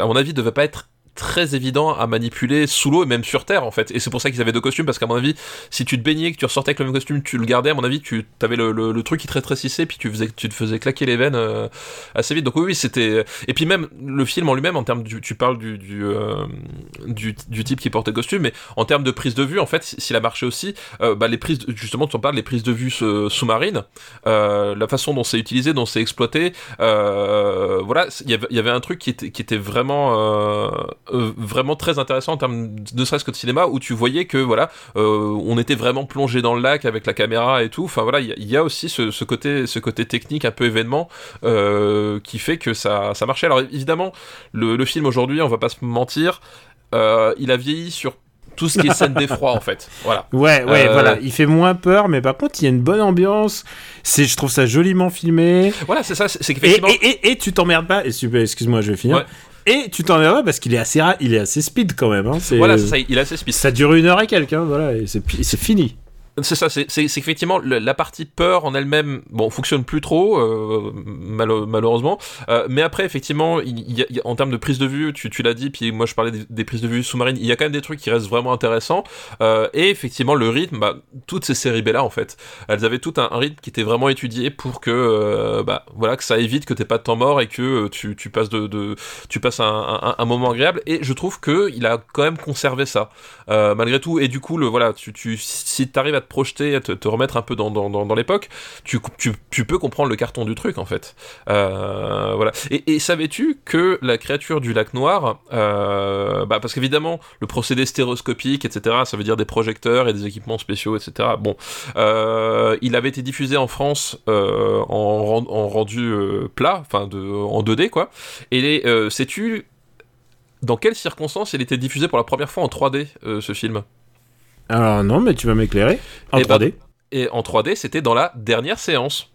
Speaker 2: à mon avis, devait pas être très évident à manipuler sous l'eau et même sur terre en fait. Et c'est pour ça qu'ils avaient deux costumes parce qu'à mon avis si tu te baignais que tu ressortais avec le même costume tu le gardais à mon avis tu avais le, le, le truc qui te rétrécissait puis tu faisais tu te faisais claquer les veines euh, assez vite. Donc oui, c'était et puis même le film en lui-même en termes du tu parles du du, euh, du du type qui portait costume mais en termes de prise de vue en fait s'il a marché aussi euh, bah, les prises justement tu en parles les prises de vue euh, sous-marines euh, la façon dont c'est utilisé dont c'est exploité euh, voilà il y avait un truc qui était qui était vraiment euh, vraiment très intéressant en termes de serait-ce que de cinéma où tu voyais que voilà euh, on était vraiment plongé dans le lac avec la caméra et tout enfin voilà il y, a- il y a aussi ce, ce côté ce côté technique un peu événement euh, qui fait que ça ça marchait alors évidemment le, le film aujourd'hui on va pas se mentir il a vieilli sur tout ce qui est scène d'effroi en fait voilà *laughs*
Speaker 1: Ouais, ouais,
Speaker 2: Euh,
Speaker 1: voilà, il fait moins peur, mais par contre, il y a une bonne ambiance. C'est, je trouve ça joliment filmé.
Speaker 2: voilà c'est ça c'est c'est
Speaker 1: Et, et, et, et tu t'emmerdes pas. Excuse-moi, je vais finir.
Speaker 2: Ouais.
Speaker 1: Et tu pas parce qu'il est assez, il est assez speed quand même. Hein.
Speaker 2: Voilà ça il a ses spices
Speaker 1: ça dure une heure et quelques, hein, voilà, et c'est fini.
Speaker 2: C'est ça, c'est le- la partie peur en elle-même, bon, fonctionne plus trop, euh, malheureusement. Euh, mais après, effectivement, en termes de prise de vue, tu, l'as dit, puis moi je parlais des, prises de vue sous-marines, il y a quand même des trucs qui restent vraiment intéressants. Euh, et effectivement, le rythme, bah, toutes ces séries B là, en fait, elles avaient tout un, rythme qui était vraiment étudié pour que, bah, voilà, que ça évite que t'aies pas de temps mort et que tu, passes de, tu passes un, moment agréable. Et je trouve que il a quand même conservé ça malgré tout. Et du coup, le voilà, tu, tu si t'arrives à te projeter, te, remettre un peu dans, l'époque, tu, peux comprendre le carton du truc en fait. Euh, voilà. Et, savais-tu que la créature du lac noir, euh, bah, parce qu'évidemment le procédé stéréoscopique, etc., ça veut dire des projecteurs et des équipements spéciaux, etc. Bon, euh, il avait été diffusé en France en, ren- en rendu plat, enfin en 2D quoi. Et sais-tu dans quelles circonstances il était diffusé pour la première fois en 3D euh, ce film?
Speaker 1: Alors non, mais tu vas m'éclairer. En
Speaker 2: Eh ben,
Speaker 1: 3D.
Speaker 2: Et en 3D, c'était dans la dernière séance.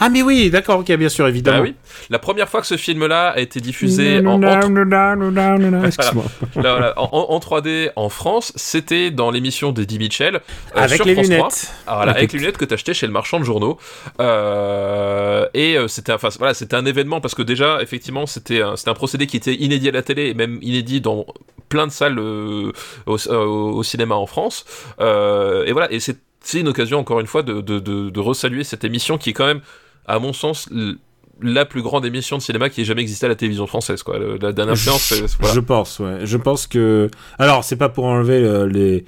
Speaker 1: Ah mais oui, d'accord, ok, bien sûr, évidemment.
Speaker 2: Ah oui. La première fois que ce film-là a été diffusé en, en,
Speaker 1: Excuse-moi. *laughs*
Speaker 2: là, voilà, en- en- en 3D en France, c'était dans l'émission d'Eddie Mitchell euh,
Speaker 1: Avec
Speaker 2: sur
Speaker 1: les
Speaker 2: France 3.
Speaker 1: lunettes.
Speaker 2: Ah, voilà, avec les lunettes que t'achetais chez le marchand de journaux. Euh, et euh, c'était enfin, voilà, c'était un événement parce que déjà, effectivement, c'était un, un procédé qui était inédit à la télé et même inédit dans plein de salles euh, au, euh, au cinéma en France. Euh, et voilà, et c'est c'est une occasion, encore une fois, de, de, de, de resaluer cette émission qui est quand même, à mon sens, la plus grande émission de cinéma qui ait jamais existé à la télévision française. Quoi. Le- la dernière séance, c'est- voilà.
Speaker 1: Je pense, ouais. Je pense que. Alors, c'est pas pour enlever euh, les.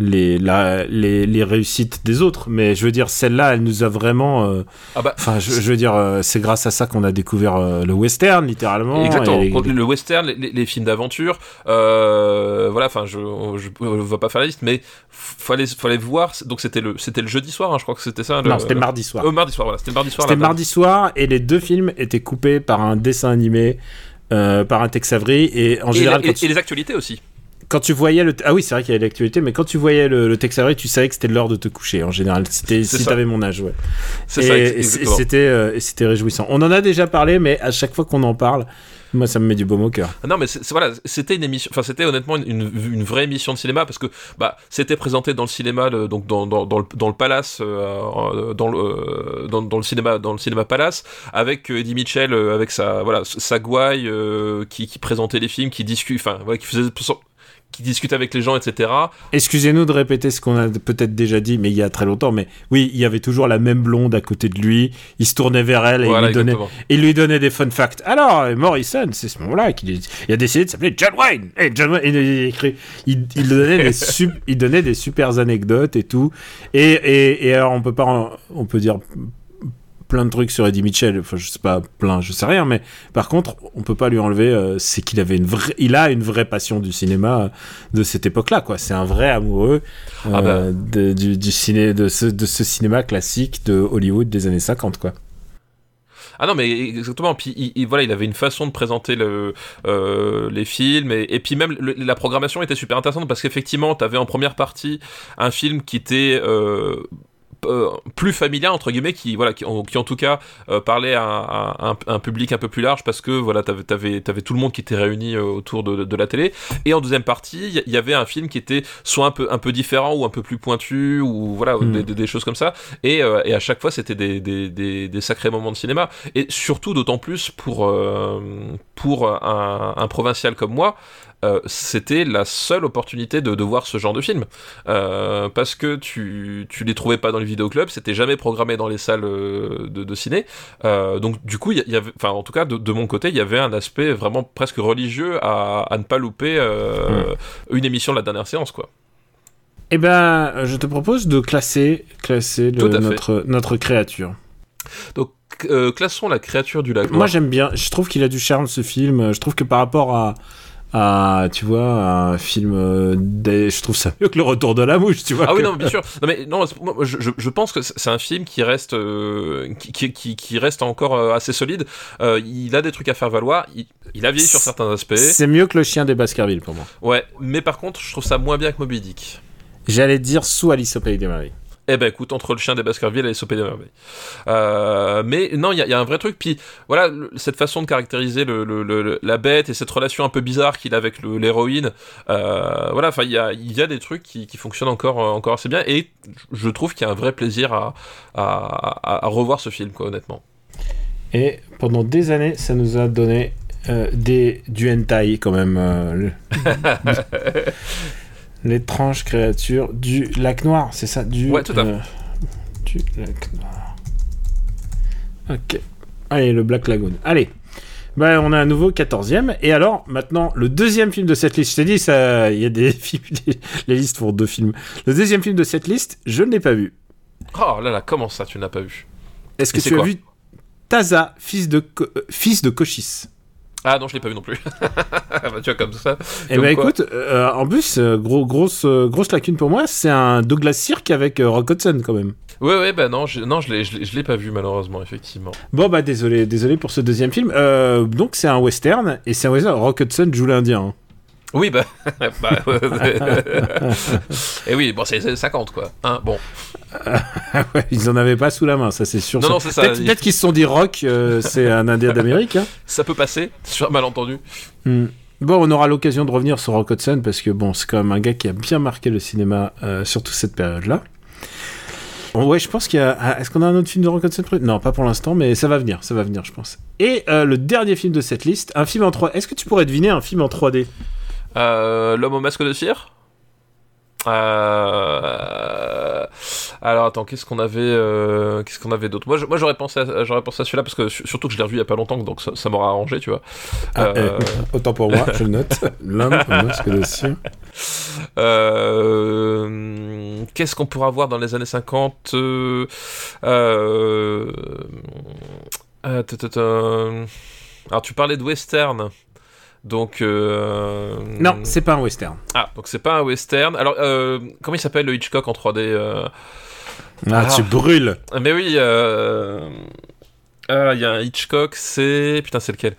Speaker 1: Les, la- les, les réussites des autres, mais je veux dire, celle-là, elle nous a vraiment. euh,
Speaker 2: Ah bah,
Speaker 1: Enfin, je, je veux dire, euh, c'est grâce à ça qu'on a découvert euh, le western, littéralement.
Speaker 2: Exactement.
Speaker 1: et les-
Speaker 2: Le western, les, films d'aventure, voilà. Enfin, je, je vais pas faire la liste, mais fallait, fallait voir. Donc c'était le, c'était le jeudi soir, hein, je crois que c'était ça. le-
Speaker 1: Non, c'était mardi soir.
Speaker 2: Mardi soir, voilà. C'était mardi soir.
Speaker 1: C'était mardi soir, et les deux films étaient coupés par un dessin animé, par un Tex Avery, et en.
Speaker 2: Et,
Speaker 1: général,
Speaker 2: et les actualités aussi.
Speaker 1: Quand tu voyais le. Ah oui, c'est vrai qu'il y avait l'actualité, mais quand tu voyais le, le texte arriver, tu savais que c'était l'heure de te coucher en général. Si t'avais mon âge, ouais. Et, c'était euh, c'était réjouissant. On en a déjà parlé, mais à chaque fois qu'on en parle, moi ça me met du baume au cœur.
Speaker 2: Non, mais voilà, c'était une émission. Enfin, c'était honnêtement une, une, une vraie émission de cinéma parce que bah c'était présenté dans le cinéma, le- donc dans, dans, dans, le, dans le Palace, euh, dans le euh, dans, dans le cinéma dans le cinéma Palace, avec euh, Eddie Mitchell, euh, avec sa voilà sa gouaille euh, qui, qui présentait les films, qui discute, enfin voilà, qui faisait qui discute avec les gens, etc.
Speaker 1: Excusez-nous de répéter ce qu'on a peut-être déjà dit, mais il y a très longtemps. Mais oui, il y avait toujours la même blonde à côté de lui. Il se tournait vers elle et
Speaker 2: Voilà,
Speaker 1: il, lui donnait,
Speaker 2: exactement.
Speaker 1: il lui donnait des fun facts. Alors, Morrison, c'est ce moment-là qu'il il a décidé de s'appeler John Wayne. Et John Wayne, il, il donnait des *laughs* sup- il donnait des super anecdotes et tout. Et, et, et alors, on peut pas, on peut dire plein de trucs sur Eddie Mitchell. Enfin, je sais pas plein, je sais rien, mais par contre, on peut pas lui enlever. euh, c'est qu'il avait une vraie, il a une vraie passion du cinéma euh, de cette époque-là, quoi. C'est un vrai amoureux euh,
Speaker 2: Ah bah.
Speaker 1: de- du, du ciné, de ce, de ce cinéma classique de Hollywood des années 50, quoi.
Speaker 2: Ah non, mais exactement. Puis il, il- voilà, il avait une façon de présenter le, euh, les films et, et puis même le- la programmation était super intéressante parce qu'effectivement, tu avais en première partie un film qui était euh, euh, plus familial entre guillemets qui voilà qui, en, qui en tout cas euh, parlait à, à un, un public un peu plus large parce que voilà t'avais tout le monde qui était réuni euh, autour de, de la télé. Et en deuxième partie il y, avait un film qui était soit un peu un peu différent ou un peu plus pointu ou voilà
Speaker 1: Mm.
Speaker 2: des, des- des choses comme ça. Et, euh, et à chaque fois c'était des, sacrés moments de cinéma. Et surtout d'autant plus pour pour un, un provincial comme moi euh, c'était la seule opportunité de, de voir ce genre de film Euh, parce que tu, tu les trouvais pas dans les vidéoclubs, c'était jamais programmé dans les salles euh, de, de ciné. Euh, donc du coup, il y, avait, enfin en tout cas de, de mon côté, il y avait un aspect vraiment presque religieux à, à ne pas louper euh, une émission de la dernière séance, quoi.
Speaker 1: Eh ben, je te propose de classer, classer le- notre, notre créature.
Speaker 2: Donc euh, classons la créature du lac.
Speaker 1: Moi, j'aime bien. Je trouve qu'il a du charme ce film. Je trouve que par rapport à, à tu vois, à un film, euh, des- je trouve ça mieux que le Retour de la mouche, tu vois.
Speaker 2: Ah oui non bien sûr non mais non moi, je, pense que c'est un film qui reste euh, qui, qui, reste encore euh, assez solide Euh, il a des trucs à faire valoir il, il a vieilli sur certains aspects
Speaker 1: C'est mieux que le chien des Baskerville pour moi.
Speaker 2: ouais mais par contre je trouve ça moins bien que Moby Dick
Speaker 1: J'allais dire sous Alice au pays des merveilles.
Speaker 2: Eh ben écoute, entre le chien des Baskerville et les Sopé des Merveilles. Euh, mais non, il y, a- il y a un vrai truc. Puis voilà, cette façon de caractériser le, le- le- le- la bête et cette relation un peu bizarre qu'il a avec l'héroïne. euh, voilà, enfin, il y a, il y a des trucs qui, qui fonctionnent encore, euh, encore assez bien. Et je trouve qu'il y a un vrai plaisir à, à, à- à revoir ce film, quoi, honnêtement.
Speaker 1: Et pendant des années, ça nous a donné euh, des, du hentai quand même. euh, le- *laughs* *laughs* L'étrange créature du lac noir, c'est ça du,
Speaker 2: Ouais, tout à fait.
Speaker 1: euh, du lac noir. Ok. Allez, le Black Lagoon. Allez. Ben, on a un nouveau 14e. Et alors, maintenant, le deuxième film de cette liste. Je t'ai dit, ça, il y a des *laughs* films, les, listes pour deux films. Le deuxième film de cette liste, je ne l'ai pas vu.
Speaker 2: Oh là là, comment ça, tu n'as pas vu?
Speaker 1: Est-ce que tu as vu Taza, fils de, euh, fils de Cochis
Speaker 2: Ah non, je l'ai pas vu non plus. *laughs* bah, tu vois, comme ça.
Speaker 1: Eh ben
Speaker 2: quoi.
Speaker 1: écoute, euh, en plus, euh, gros, grosse, euh, grosse lacune pour moi, c'est un Douglas Sirk avec euh, Rock Hudson quand même.
Speaker 2: Ouais, ouais, bah non, je, non, je l'ai, je pas vu malheureusement, effectivement.
Speaker 1: Bon bah désolé, désolé pour ce deuxième film. Euh, donc c'est un western et c'est un western. Rock Hudson joue l'Indien. hein.
Speaker 2: Oui, bah. *laughs* bah *laughs* et oui, bon, 50, quoi. Hein, bon. *laughs*
Speaker 1: Ouais, ils en avaient pas sous la main, ça c'est sûr.
Speaker 2: Non,
Speaker 1: Ça-
Speaker 2: non, c'est ça.
Speaker 1: Peut-être qu'ils se sont dit Rock, euh, c'est un Indien d'Amérique. hein.
Speaker 2: Ça peut passer, sur un malentendu.
Speaker 1: Hmm. Bon, on aura l'occasion de revenir sur Rock Hudson parce que bon, c'est quand même un gars qui a bien marqué le cinéma, euh, surtout cette période-là. Bon, ouais, je pense qu'il y a. ah, Est-ce qu'on a un autre film de Rock Hudson Non, pas pour l'instant, mais ça va venir, ça va venir, je pense. Et euh, le dernier film de cette liste, un film en 3 Est-ce que tu pourrais deviner un film en 3D
Speaker 2: Euh, L'homme au masque de cire euh... Alors attends, qu'est-ce qu'on avait, euh, qu'est-ce qu'on avait d'autre? Moi, j'aurais pensé, à, j'aurais pensé à celui-là parce que su- surtout que je l'ai revu il y a pas longtemps, donc ça, ça m'aura arrangé, tu vois.
Speaker 1: Ah,
Speaker 2: Euh,
Speaker 1: euh, Autant pour moi, je le note. *laughs* L'homme au masque de cire.
Speaker 2: Euh, Qu'est-ce qu'on pourra voir dans les années 50 euh, euh, euh, ta, ta, ta. Alors tu parlais de western. Donc euh,
Speaker 1: Non, c'est pas un western.
Speaker 2: ah donc c'est pas un western. Alors euh, comment il s'appelle le Hitchcock en 3D euh,
Speaker 1: Ah,
Speaker 2: Ah.
Speaker 1: tu brûles.
Speaker 2: Mais oui, ah, il y a un Hitchcock, c'est putain c'est lequel?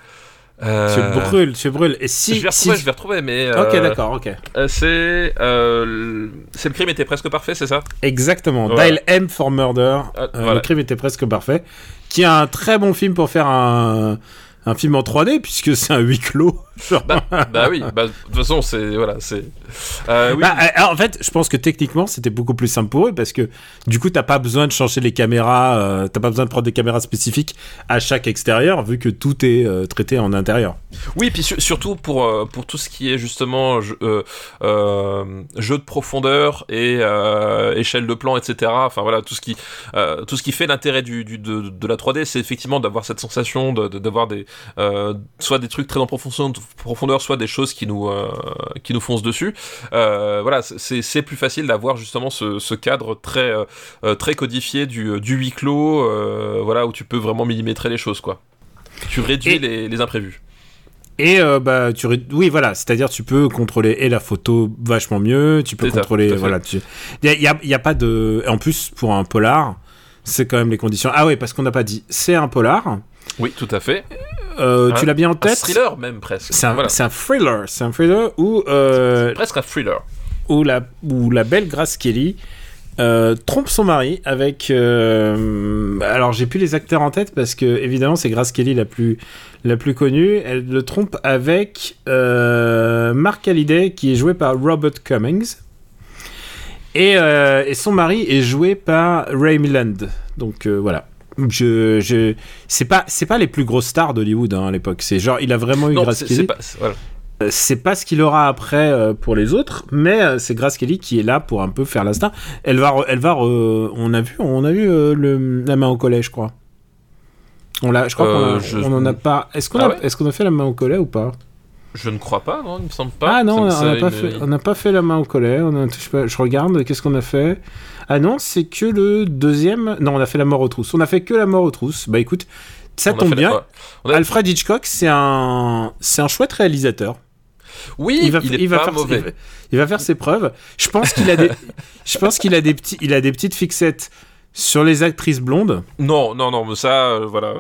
Speaker 1: Tu brûles, tu brûles. Et si.
Speaker 2: je vais
Speaker 1: si-
Speaker 2: retrouver, je vais retrouver, mais.
Speaker 1: Ok, d'accord, ok.
Speaker 2: c'est. c'est le crime était presque parfait, c'est ça?
Speaker 1: Exactement.
Speaker 2: Voilà.
Speaker 1: Dial M for Murder.
Speaker 2: Ah, voilà.
Speaker 1: Le crime était presque parfait. Qui est un très bon film pour faire un, un film en 3D, puisque c'est un huis clos.
Speaker 2: Bah, bah oui, bah, de toute façon, c'est. Voilà, c'est. Euh, oui,
Speaker 1: Bah, euh, en fait, je pense que techniquement, c'était beaucoup plus simple pour eux parce que du coup, t'as pas besoin de changer les caméras, euh, t'as pas besoin de prendre des caméras spécifiques à chaque extérieur vu que tout est euh, traité en intérieur.
Speaker 2: Oui, puis su- surtout pour, euh, pour tout ce qui est justement jeu, euh, euh, jeu de profondeur et euh, échelle de plan, etc. Enfin voilà, tout ce qui, euh, tout ce qui fait l'intérêt du, du- de, de la 3D, c'est effectivement d'avoir cette sensation de- de- d'avoir des, euh, soit des trucs très en profondeur, profondeur, soit des choses qui nous, euh, qui nous foncent dessus. Euh, voilà, c'est plus facile d'avoir justement ce, ce cadre très, euh, très codifié du, du huis clos, voilà, où tu peux vraiment millimétrer les choses, quoi. Tu réduis
Speaker 1: Et-
Speaker 2: les, les imprévus.
Speaker 1: Et euh, bah tu oui voilà, c'est-à-dire tu peux contrôler et la photo vachement mieux, tu peux
Speaker 2: ça,
Speaker 1: contrôler voilà, tu il y a, y a- y a pas de en plus pour un polar, c'est quand même les conditions. Ah oui, parce qu'on n'a pas dit, c'est un polar.
Speaker 2: Oui, tout à fait.
Speaker 1: Euh,
Speaker 2: Un-
Speaker 1: tu l'as bien en
Speaker 2: Un
Speaker 1: tête
Speaker 2: thriller même presque.
Speaker 1: C'est un,
Speaker 2: Voilà.
Speaker 1: un thriller, c'est un thriller où euh,
Speaker 2: Presque un thriller.
Speaker 1: où la, où la belle Grace Kelly euh, trompe son mari avec. euh, alors j'ai plus les acteurs en tête parce que évidemment c'est Grace Kelly la plus la plus connue. Elle le trompe avec euh, Mark Hallyday qui est joué par Robert Cummings. Et, et son mari est joué par Ray Milland. Donc voilà. Je, je, c'est pas, c'est pas les plus grosses stars d'Hollywood hein, à l'époque. C'est genre, il a vraiment eu
Speaker 2: Non,
Speaker 1: Grace
Speaker 2: c'est
Speaker 1: Kelly.
Speaker 2: c'est pas. Voilà.
Speaker 1: Euh, pas ce qu'il aura après euh, pour les autres, mais euh, c'est Grace Kelly qui est là pour un peu faire la star. Elle va, elle va, on a vu, on a vu euh, le, la main au collet, je crois. On l'a, je crois qu'on
Speaker 2: je-
Speaker 1: en a pas. Est-ce qu'on
Speaker 2: Ah
Speaker 1: a,
Speaker 2: ouais
Speaker 1: est-ce qu'on a fait la main au collet ou pas?
Speaker 2: Je ne crois pas, non, il me semble pas.
Speaker 1: Ah non, on n'a pas
Speaker 2: une-
Speaker 1: pas fait la main au collet. On a, je, sais pas, je regarde, qu'est-ce qu'on a fait? Ah non, c'est que le deuxième. Non, on a fait la mort aux trousses. On a fait que la mort aux trousses. Bah écoute, ça
Speaker 2: on
Speaker 1: tombe
Speaker 2: la-
Speaker 1: bien.
Speaker 2: a-
Speaker 1: Alfred Hitchcock, c'est un, c'est un chouette réalisateur.
Speaker 2: Oui,
Speaker 1: il va,
Speaker 2: est
Speaker 1: il va
Speaker 2: pas
Speaker 1: faire,
Speaker 2: mauvais.
Speaker 1: il va- il va faire ses preuves. Je pense qu'il a des, je pense qu'il a des petits, il a des petites fixettes sur les actrices blondes.
Speaker 2: Non, non, non, mais ça, euh, voilà.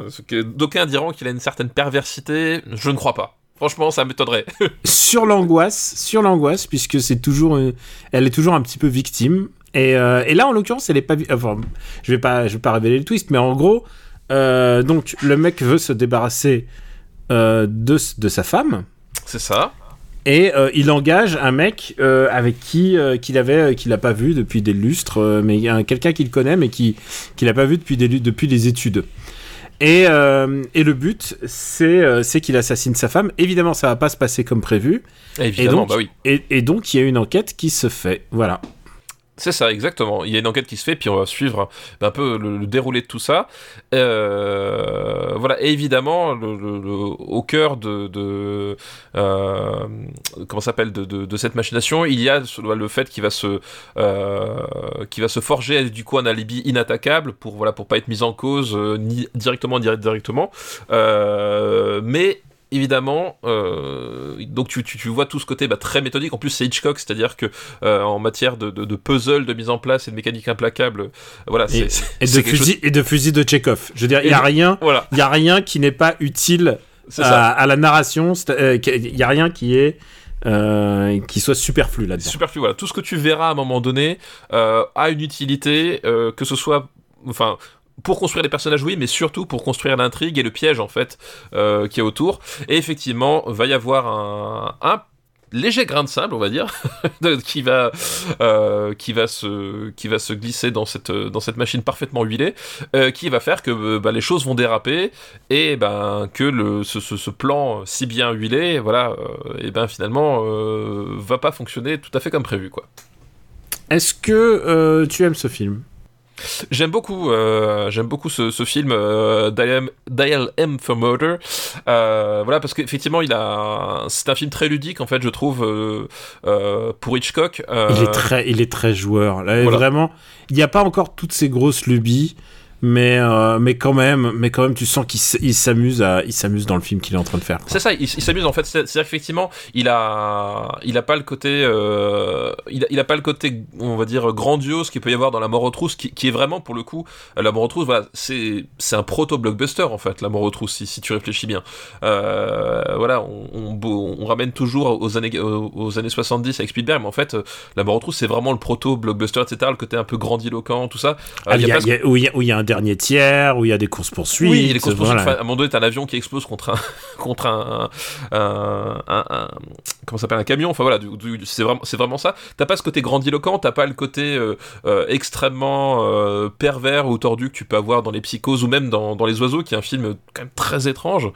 Speaker 2: D'aucuns diront qu'il a une certaine perversité. Je ne crois pas. Franchement, ça m'étonnerait. *laughs*
Speaker 1: sur l'angoisse, sur l'angoisse, puisque c'est toujours, une- elle est toujours un petit peu victime. Et, euh, et là, en l'occurrence, elle est pas, vi- enfin, je vais pas, je vais pas révéler le twist, mais en gros, euh, donc le mec veut se débarrasser euh, de, sa femme.
Speaker 2: c'est ça.
Speaker 1: Et euh, il engage un mec euh, avec qui euh, qu'il avait, euh, qu'il a pas vu depuis des lustres, euh, mais un- quelqu'un qu'il connaît, mais qui qu'il a pas vu depuis des depuis les études. Et, euh, et le but, c'est euh, qu'il assassine sa femme. Évidemment, ça va pas se passer comme prévu.
Speaker 2: Évidemment,
Speaker 1: donc-
Speaker 2: bah oui.
Speaker 1: Et, et donc, il y a une enquête qui se fait. Voilà.
Speaker 2: C'est ça, exactement. Il y a une enquête qui se fait, puis on va suivre un peu le, déroulé de tout ça. Euh, voilà, et évidemment, au cœur de, de euh, comment s'appelle de, cette machination, il y a le fait qu'il va se, euh, va se forger du coup un alibi inattaquable pour voilà pour pas être mis en cause euh, ni directement ni indirectement. Mais évidemment, euh, donc tu, tu, tu vois tout ce côté bah, très méthodique. En plus, c'est Hitchcock, c'est-à-dire que euh, en matière de, de, de puzzle, de mise en place et de mécanique implacable, euh, voilà,
Speaker 1: Et, de
Speaker 2: chose-
Speaker 1: fusil, et de fusil de Chekhov. Je veux dire, il y a rien,
Speaker 2: Voilà,
Speaker 1: il y a rien qui n'est pas utile à, la narration. Il y a rien qui est euh, qui soit superflu là-dedans.
Speaker 2: superflu. Voilà, tout ce que tu verras à un moment donné a une utilité, que ce soit, enfin. Pour construire les personnages, oui, mais surtout pour construire l'intrigue et le piège, en fait, euh, qui est autour. Et effectivement, va y avoir un, léger grain de sable, on va dire, *laughs* qui va, euh, qui va se, qui va se glisser dans cette, dans cette machine parfaitement huilée, euh, qui va faire que euh, bah, les choses vont déraper et ben que le, ce, plan si bien huilé, voilà, euh, et ben finalement va pas fonctionner tout à fait comme prévu, quoi.
Speaker 1: Est-ce que tu aimes ce film?
Speaker 2: J'aime beaucoup, euh, j'aime beaucoup ce, ce film euh, Dial, M- Dial M for Murder. Euh, voilà, parce qu'effectivement, il a, c'est un film très ludique en fait, je trouve, pour Hitchcock.
Speaker 1: Il est très, il est très joueur. Là,
Speaker 2: voilà.
Speaker 1: Vraiment, il n'y a pas encore toutes ces grosses lubies. Mais euh, mais quand même mais quand même tu sens qu'il s'amuse à il s'amuse dans le film qu'il est en train de faire.
Speaker 2: C'est ça, il, il s'amuse en fait. C'est- C'est-à-dire qu'effectivement, il a, il a pas le côté, euh, il, a, il a pas le côté, on va dire grandiose qu'il peut y avoir dans La Mort aux trousses, qui, qui est vraiment pour le coup, euh, La Mort aux trousses, voilà, c'est, c'est un proto blockbuster en fait, La Mort aux trousses, si, si tu réfléchis bien. Euh, voilà, on, on, on ramène toujours aux années, aux, années 70 avec Spielberg, mais en fait, La Mort aux trousses, c'est vraiment le proto blockbuster, etc. Le côté un peu grandiloquent, tout ça.
Speaker 1: Ah,
Speaker 2: il y a pas
Speaker 1: y a- où il y a où il y a un dernier tiers où il y a des courses poursuites
Speaker 2: oui, les courses poursuites,
Speaker 1: voilà.
Speaker 2: enfin, à un moment donné, t'as un avion qui explose contre un, *laughs* contre un, un, un- un- comment s'appelle, un camion. Enfin voilà, c'est vraiment, c'est vraiment ça. T'as pas ce côté grandiloquent, t'as pas le côté euh, euh, extrêmement euh, pervers ou tordu que tu peux avoir dans les psychoses ou même dans, dans les oiseaux, qui est un film quand même très étrange.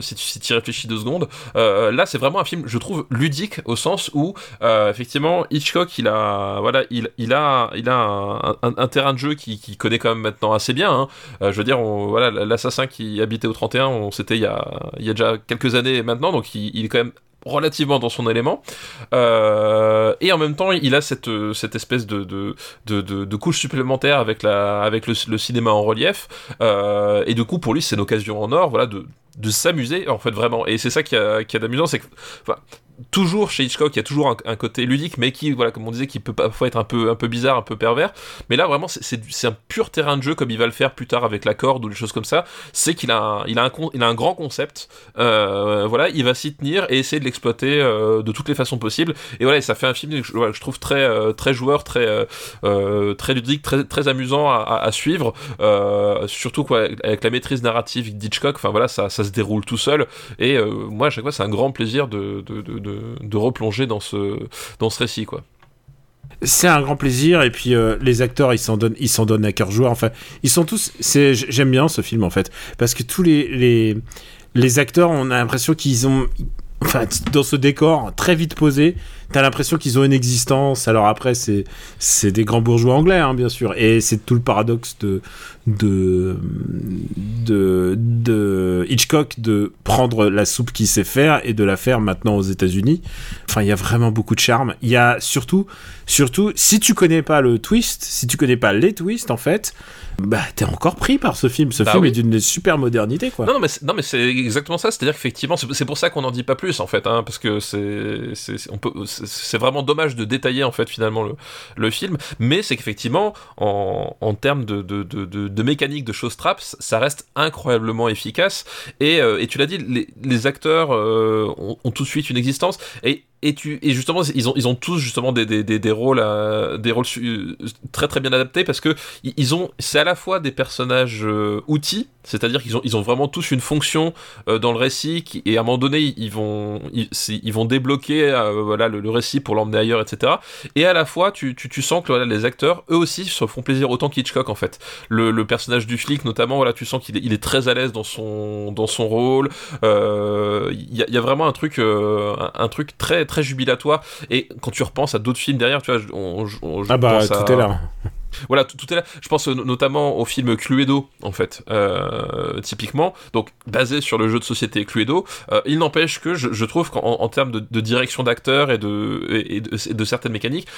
Speaker 2: si tu si y réfléchis deux secondes, là c'est vraiment un film, je trouve ludique au sens où effectivement Hitchcock, il a, voilà, il, il a, il a un, terrain de jeu qui, qui connaît quand maintenant assez bien. hein. Euh, je veux dire, on- voilà, l'assassin qui habitait au 31, on c'était il y a, il y a déjà quelques années maintenant, donc il, est quand même relativement dans son élément Euh, et en même temps il a cette, cette espèce de, de, de, couche supplémentaire avec, la, avec le, cinéma en relief Euh, et du coup pour lui c'est une occasion en or voilà, de, de s'amuser en fait vraiment et c'est ça qui a, qui a d'amusant c'est que toujours chez Hitchcock il y a toujours un, côté ludique mais qui voilà comme on disait qui peut parfois être un peu, un peu bizarre un peu pervers. Mais là vraiment c'est- un pur terrain de jeu comme il va le faire plus tard avec la corde ou des choses comme ça. C'est qu'il a, un- il a, a un grand concept. Euh, voilà il va s'y tenir et essayer de l'exploiter euh, de toutes les façons possibles. Et voilà ça fait un film que je, trouve très, euh, très joueur très, très ludique très, très amusant à, suivre. Surtout quoi avec la maîtrise narrative d'Hitchcock enfin voilà ça, se déroule tout seul. Et moi à chaque fois c'est un grand plaisir de, de, replonger dans ce, dans ce récit quoi.
Speaker 1: C'est un grand plaisir et puis euh, les acteurs ils s'en donnent ils s'en donnent à cœur joie. Enfin ils sont tous c'est j'aime bien ce film en fait. Parce que tous les les les acteurs on a l'impression qu'ils ont enfin dans ce décor très vite posé t'as l'impression qu'ils ont une existence. Alors après c'est c'est des grands bourgeois anglais hein, bien sûr. Et c'est tout le paradoxe de de de de Hitchcock de prendre la soupe qu'il sait faire et de la faire maintenant aux États-Unis. Enfin il y a vraiment beaucoup de charme. Il y a surtout surtout si tu connais pas le twist si tu connais pas les twists en fait bah t'es encore pris par ce film. Ce
Speaker 2: Bah
Speaker 1: film
Speaker 2: oui.
Speaker 1: est d'une super modernité quoi.
Speaker 2: Non, non, mais c'est, non, mais c'est exactement ça. C'est-à-dire qu'effectivement, c'est, pour ça qu'on n'en dit pas plus, en fait, hein, parce que c'est- on peut, c'est, vraiment dommage de détailler, en fait, finalement, le, film. Mais c'est qu'effectivement, en, en termes de, de, de, mécanique de showstrap, ça reste incroyablement efficace. Et, euh, et tu l'as dit, les, les acteurs euh, ont, ont tout de suite une existence. Et et tu et justement ils ont ils ont tous justement des des, des, des rôles à- des rôles très très bien adaptés parce que ils- ont c'est à la fois des personnages euh, outils c'est-à-dire qu'ils ont ils ont vraiment tous une fonction euh, dans le récit et à un moment donné ils, vont ils, vont débloquer euh, voilà le, récit pour l'emmener ailleurs etc et à la fois tu, tu, sens que voilà, les acteurs eux aussi se font plaisir autant qu'Hitchcock en fait. Le, personnage du flic notamment voilà tu sens qu'il est, très à l'aise dans son dans son rôle. Euh, il y, a- vraiment un truc euh, un, un truc très très jubilatoire. Et quand tu repenses à d'autres films derrière tu vois on, on- je
Speaker 1: ah bah
Speaker 2: pense
Speaker 1: tout
Speaker 2: à-
Speaker 1: est là
Speaker 2: voilà, tout, est là. Je pense euh, notamment au film Cluedo, en fait, euh, typiquement, donc basé sur le jeu de société Cluedo. Euh, il n'empêche que je, trouve qu'en en termes de, direction d'acteur et de, certaines mécaniques,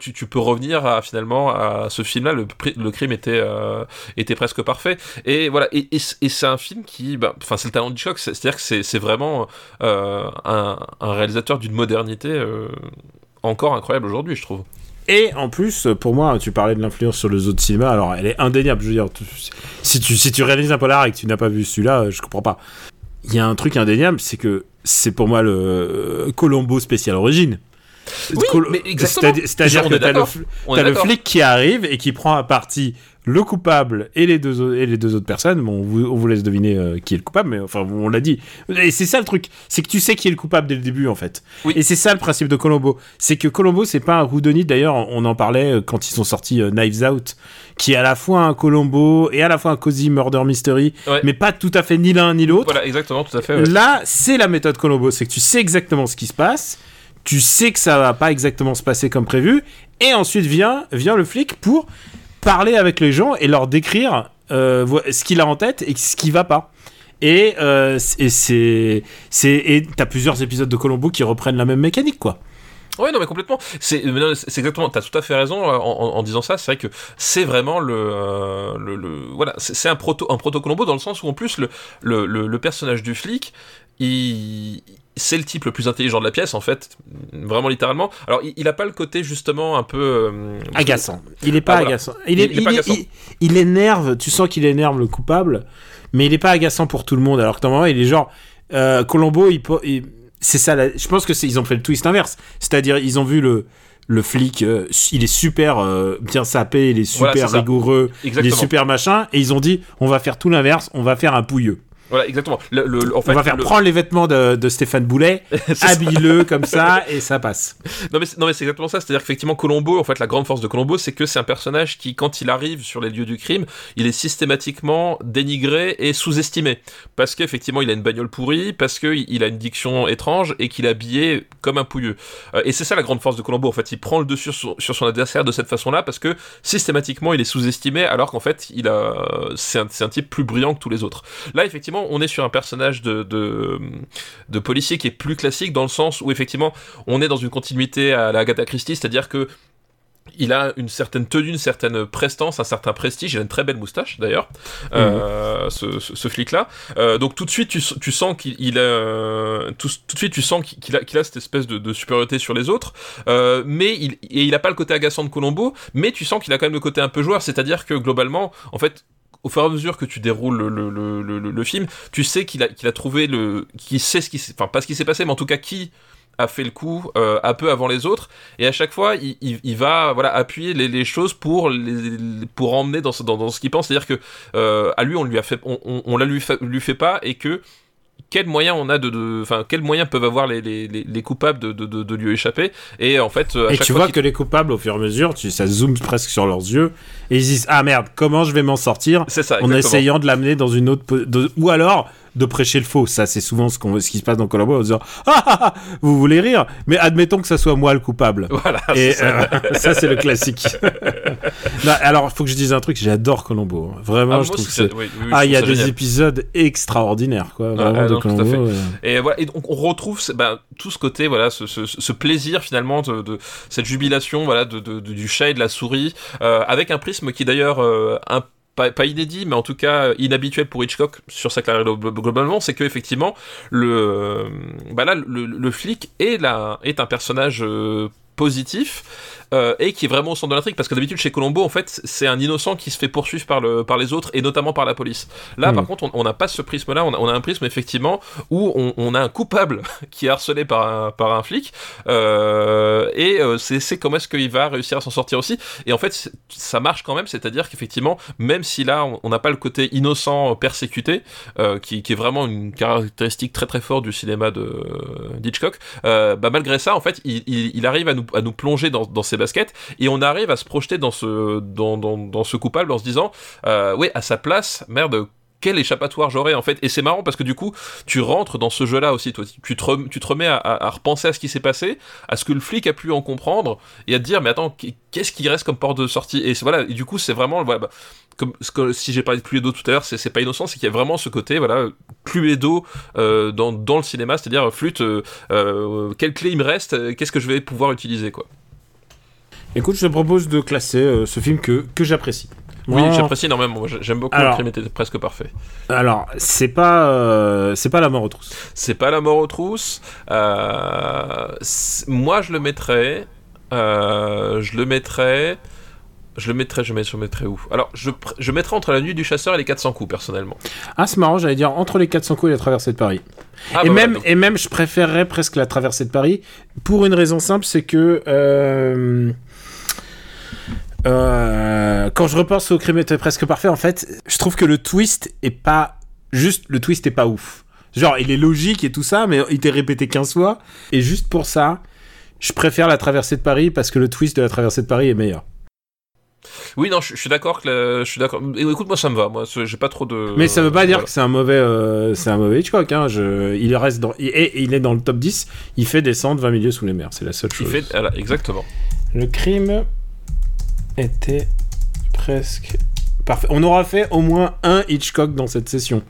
Speaker 2: tu, peux revenir à finalement à ce film-là. Le, crime était, presque parfait. Et voilà, et, c'est un film qui, bah, enfin, c'est le talent de c'est- C'est-à-dire que c'est vraiment un, réalisateur d'une modernité encore incroyable aujourd'hui, je trouve.
Speaker 1: Et en plus, pour moi, tu parlais de l'influence sur les autres cinémas, alors elle est indéniable. Je veux dire, tu- si tu, si tu réalises un polar et que tu n'as pas vu celui-là, euh, je comprends pas. Il y a un truc indéniable, c'est que c'est pour moi le euh, Colombo spécial origine.
Speaker 2: Oui,
Speaker 1: Col-
Speaker 2: mais exactement.
Speaker 1: C'est-à-dire que t'as le, fl- t'as le flic qui arrive et qui prend à partie le coupable et les deux, et les deux autres personnes. Bon, on vous, on vous laisse deviner euh, qui est le coupable, mais enfin, on l'a dit. Et c'est ça le truc, c'est que tu sais qui est le coupable dès le début, en fait.
Speaker 2: Oui.
Speaker 1: Et c'est ça le principe de Colombo. C'est que Colombo, c'est pas un whodunit. D'ailleurs, on en parlait euh, quand ils sont sortis euh, Knives Out, qui est à la fois un Colombo et à la fois un Cozy Murder Mystery,
Speaker 2: Ouais.
Speaker 1: mais pas tout à fait ni l'un ni l'autre.
Speaker 2: Voilà, exactement, tout à fait. ouais.
Speaker 1: Là, c'est la méthode Colombo, c'est que tu sais exactement ce qui se passe, tu sais que ça va pas exactement se passer comme prévu, et ensuite vient, vient le flic pour parler avec les gens et leur décrire euh, ce qu'il a en tête et ce qui va pas. Et, euh, t'as plusieurs épisodes de Colombo qui reprennent la même mécanique, quoi.
Speaker 2: Ouais, non, mais complètement. C'est exactement. T'as tout à fait raison euh, en, disant ça. C'est vrai que c'est vraiment le, euh, le, voilà, c'est un proto, un proto Colombo dans le sens où en plus le, le, le personnage du flic, il c'est le type le plus intelligent de la pièce en fait, vraiment littéralement. Alors il, il a pas le côté justement un peu euh,
Speaker 1: Agaçant. Il est pas
Speaker 2: Ah, voilà.
Speaker 1: agaçant. Il, est,
Speaker 2: Il- il est pas
Speaker 1: il-
Speaker 2: agaçant.
Speaker 1: il- il énerve, tu sens qu'il énerve le coupable, mais il est pas agaçant pour tout le monde. Alors que normalement, il est genre. Euh, Colombo, il, c'est ça. la- je pense que ils ont fait le twist inverse. C'est-à-dire, ils ont vu le. Le flic, euh, il est super euh, bien sapé, il est super rigoureux, il est super machin, et ils ont dit on va faire tout l'inverse, on va faire un pouilleux.
Speaker 2: Voilà, exactement. Le, le- le- en fait,
Speaker 1: on va faire
Speaker 2: le-
Speaker 1: prendre les vêtements de, de Stéphane Boulet, *laughs* habille-le comme ça, et ça passe.
Speaker 2: Non mais, c'est- non mais c'est exactement ça, c'est-à-dire qu'effectivement Colombo, en fait la grande force de Colombo, c'est que c'est un personnage qui, quand il arrive sur les lieux du crime, il est systématiquement dénigré et sous-estimé. Parce qu'effectivement il a une bagnole pourrie, parce qu'il il a une diction étrange et qu'il est habillé comme un pouilleux. Euh, et c'est ça la grande force de Colombo, en fait il prend le dessus sur, sur son adversaire de cette façon-là, parce que systématiquement il est sous-estimé, alors qu'en fait il a, c'est un, c'est un type plus brillant que tous les autres. Là effectivement on est sur un personnage de, de, de policier qui est plus classique dans le sens où effectivement on est dans une continuité à la Agatha Christie, c'est-à-dire que il a une certaine tenue, une certaine prestance, un certain prestige. Il a une très belle moustache d'ailleurs, euh, ce, ce, ce flic-là. Euh, donc tout de suite, tu, tu sens qu'il il a tout, tout de suite, tu sens qu'il a, qu'il a cette espèce de, de supériorité sur les autres. Euh, mais il, et il a pas le côté agaçant de Colombo, mais tu sens qu'il a quand même le côté un peu joueur, c'est-à-dire que globalement, en fait, au fur et à mesure que tu déroules le, le, le, le, le film, tu sais qu'il a, qu'il a trouvé le, qu'il sait ce qui, enfin pas ce qui s'est passé, mais en tout cas qui a fait le coup euh, un peu avant les autres. Et à chaque fois il, il, il va voilà appuyer les, les choses pour les, pour emmener dans ce, dans, ce qu'il pense. C'est à dire que euh, à lui on lui a fait on, on, on la lui fait pas et que quels moyens on a de enfin quels moyens peuvent avoir les, les, les, les coupables de, de, de, de lui échapper et en fait à
Speaker 1: Et
Speaker 2: chaque
Speaker 1: tu
Speaker 2: fois
Speaker 1: vois que les coupables, au fur et à mesure, tu, ça zoome presque sur leurs yeux, et ils disent Ah merde, comment je vais m'en sortir
Speaker 2: c'est ça
Speaker 1: En essayant de l'amener dans une autre. ou alors de prêcher le faux. Ça, c'est souvent ce, qu'on, ce qui se passe dans Colombo en disant *laughs* Ah ah, ah, vous voulez rire Mais admettons que ça soit moi le coupable. *laughs*
Speaker 2: voilà
Speaker 1: Et
Speaker 2: c'est
Speaker 1: euh, *laughs* ça, c'est le classique. Non, alors, il faut que je dise un truc j'adore Colombo. hein. Vraiment,
Speaker 2: Ah,
Speaker 1: je trouve que c'est.
Speaker 2: ça- oui, oui,
Speaker 1: Ah, il y a des
Speaker 2: génial.
Speaker 1: épisodes extraordinaires, quoi. Vraiment,
Speaker 2: ah,
Speaker 1: de
Speaker 2: non, tout à
Speaker 1: Colombo.
Speaker 2: fait. Et voilà, et donc on retrouve ben, tout ce côté, voilà, ce, ce, ce plaisir finalement de, de cette jubilation, voilà, de, de- de- du chat et de la souris, euh, avec un prisme qui d'ailleurs euh, un pas, inédit, mais en tout cas euh, inhabituel pour Hitchcock sur sa carrière glo- globalement, c'est que effectivement le, euh, bah là, le, le flic est là, est un personnage euh, positif euh, et qui est vraiment au centre de l'intrigue parce que d'habitude chez Colombo en fait c'est un innocent qui se fait poursuivre par le par les autres et notamment par la police. Là
Speaker 1: Mm.
Speaker 2: par contre on- n'a pas ce prisme là, on a, on a un prisme effectivement où on, on a un coupable *laughs* qui est harcelé par un, par un flic euh, et euh, c'est c'est comment est-ce qu'il va réussir à s'en sortir aussi et en fait c'est- ça marche quand même c'est-à-dire qu'effectivement même si là on n'a pas le côté innocent persécuté euh, qui, qui est vraiment une caractéristique très très forte du cinéma de d'Hitchcock bah malgré ça en fait il, il, il arrive à nous, à nous plonger dans, dans ses baskets. Et on arrive à se projeter dans ce coupable en se disant euh, ouais à sa place merde quel échappatoire j'aurais en fait. Et c'est marrant parce que du coup tu rentres dans ce jeu là aussi toi. Tu te, remets à, à- repenser à ce qui s'est passé à ce que le flic a pu en comprendre et à te dire mais attends qu'est-ce qui reste comme porte de sortie? Et voilà et du coup c'est vraiment voilà, bah, comme ce que- si j'ai parlé de Cluedo tout à l'heure c'est pas innocent c'est qu'il y a vraiment ce côté voilà Cluedo euh, dans, dans le cinéma c'est-à-dire flûte euh, euh, quelle clé il me reste euh, qu'est-ce que je vais pouvoir utiliser quoi.
Speaker 1: Écoute, je te propose de classer euh, ce film que j'apprécie.
Speaker 2: Oui
Speaker 1: Moi,
Speaker 2: j'apprécie énormément j'aime beaucoup
Speaker 1: Alors-
Speaker 2: le crime était presque parfait
Speaker 1: Alors, c'est pas, euh, c'est pas la mort aux trousses.
Speaker 2: C'est pas la mort aux trousses. Euh, moi, je le mettrais. euh, je le mettrais. Je le mettrais, je, mets, je le mettrais où? Alors, je, je mettrais entre la nuit du chasseur et les 400 coups, personnellement.
Speaker 1: Ah, c'est marrant, j'allais dire entre les 400 coups et la traversée de Paris.
Speaker 2: Ah,
Speaker 1: et,
Speaker 2: bah,
Speaker 1: même,
Speaker 2: voilà, donc-
Speaker 1: et même, je préférerais presque la traversée de Paris pour une raison simple, c'est que euh, quand je repense au crime était presque parfait, en fait, je trouve que le twist est pas juste le twist est pas ouf. Genre, il est logique et tout ça, mais il t'est répété 15 fois. Et juste pour ça, je préfère la traversée de Paris parce que le twist de la traversée de Paris est meilleur.
Speaker 2: Oui, non, je, je suis d'accord que la- je suis d'accord. Écoute, moi, ça me va. Moi, j'ai pas trop de.
Speaker 1: Mais ça veut pas dire
Speaker 2: voilà.
Speaker 1: que c'est un mauvais, euh, c'est un mauvais Hitchcock. Hein. Je, il reste dans, et, et il est dans le top 10. Il fait descendre 20 milieux sous les mers. C'est la seule
Speaker 2: Il
Speaker 1: chose.
Speaker 2: fait, voilà, exactement.
Speaker 1: Le crime était presque parfait. On aura fait au moins un Hitchcock dans cette session.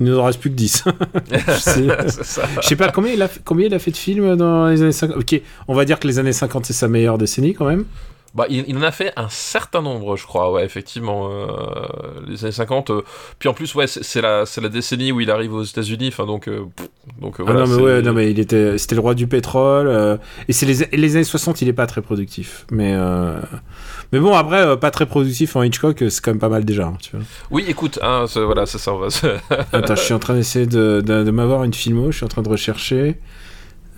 Speaker 1: Il nous en reste plus que 10. *laughs* je, sais, *laughs* je sais pas combien il, a fait, combien il a fait de films dans les années 50. Ok, on va dire que les années 50 c'est sa meilleure décennie quand même.
Speaker 2: Bah, il, il en a fait un certain nombre, je crois, ouais, effectivement. euh, les années 50. euh, puis en plus, ouais, c'est la, la décennie où il arrive aux États-Unis, enfin, donc. euh, pff, donc
Speaker 1: Ah non mais ouais, non mais il était, c'était le roi du pétrole. et c'est les, les années 60, il est pas très productif. Mais mais bon après, pas très productif en Hitchcock, c'est quand même pas mal déjà. hein, tu vois.
Speaker 2: Oui, écoute, hein, voilà, ça, on va
Speaker 1: Attends, je suis en train d'essayer de, de, de m'avoir une filmo, je suis en train de rechercher.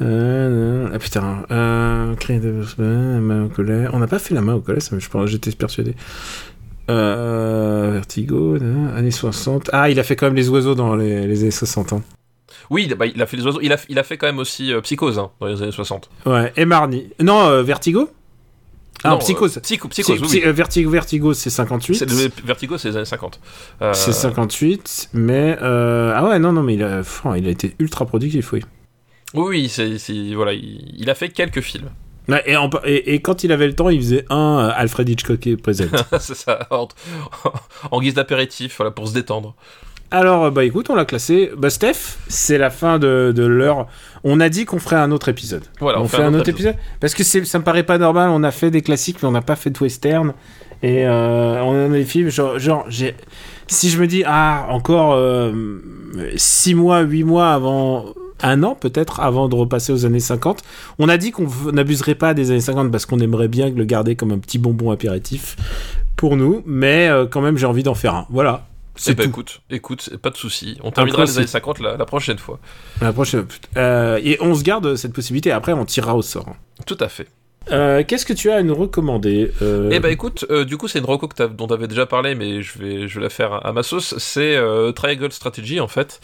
Speaker 1: Euh, ah putain, euh, main au collet. On n'a pas fait la main au collet, ça, je pense, j'étais persuadé. Euh, Vertigo, années 60. Ah, il a fait quand même les oiseaux dans les, les années 60. hein.
Speaker 2: Oui, bah, il a fait les oiseaux. Il a, il a fait quand même aussi euh, Psychose hein, dans les années 60.
Speaker 1: Ouais, et Marnie. Non, euh, Vertigo? Ah,
Speaker 2: Non,
Speaker 1: Psychose.
Speaker 2: euh, Psycho, Psychose,
Speaker 1: Psy-
Speaker 2: oui,
Speaker 1: Vertigo, Vertigo, c'est 58.
Speaker 2: C'est le Vertigo, c'est les années 50. Euh,
Speaker 1: C'est 58, mais ah ouais non non mais il a, franchement, il a été ultra productif oui.
Speaker 2: Oui, c'est, c'est- voilà, il, il a fait quelques films.
Speaker 1: Et, en- et, et quand il avait le temps, il faisait un euh, Alfred Hitchcock est présent. *laughs*
Speaker 2: c'est ça, en, en guise d'apéritif, voilà, pour se détendre.
Speaker 1: Alors euh, bah écoute, on l'a classé. Bah Steph, c'est la fin de, de l'heure. On a dit qu'on ferait un autre épisode.
Speaker 2: Voilà,
Speaker 1: on, fait, un autre épisode. parce que c'est, ça me paraît pas normal. On a fait des classiques, mais on n'a pas fait de western. Et euh, on a des films genre, genre j'ai, si je me dis ah encore 6 mois, 8 mois avant un an peut-être avant de repasser aux années 50. On a dit qu'on n'abuserait pas des années 50 parce qu'on aimerait bien le garder comme un petit bonbon apéritif pour nous, mais euh, quand même j'ai envie d'en faire un. Voilà.
Speaker 2: C'est bah,
Speaker 1: tout.
Speaker 2: écoute, écoute, pas de souci. On terminera les années 50 la, la prochaine fois.
Speaker 1: La prochaine. euh, et on se garde cette possibilité. Après, on tirera au sort.
Speaker 2: Tout à fait.
Speaker 1: Euh, Qu'est-ce que tu as à nous recommander euh,
Speaker 2: Eh ben écoute, euh, du coup c'est une reco que dont tu avais déjà parlé, mais je vais, je vais la faire à, à ma sauce. C'est Triangle Strategy en fait.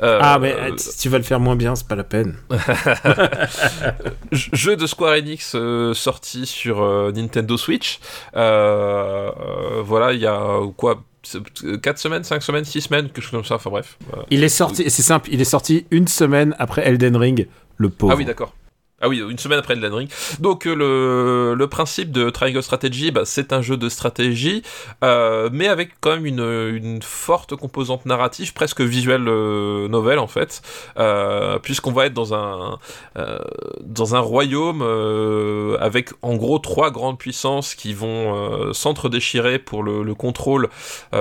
Speaker 1: Ah, mais si tu vas le faire moins bien, c'est pas la peine. *laughs*
Speaker 2: jeu de Square Enix sorti sur Nintendo Switch. Voilà, il y a quoi 4 semaines, 5 semaines, 6 semaines, quelque chose comme ça, enfin bref.
Speaker 1: Il est sorti, c'est simple, il est sorti une semaine après Elden Ring, le pauvre.
Speaker 2: Ah oui, d'accord. Ah oui, une semaine après Elden Ring. Donc euh, le, le principe de Triangle Strategy, bah, c'est un jeu de stratégie, euh, mais avec quand même une, une forte composante narrative, presque visuelle euh, novel en fait, euh, puisqu'on va être dans un euh, dans un royaume euh, avec en gros trois grandes puissances qui vont s'entre-déchirer pour le, le contrôle pour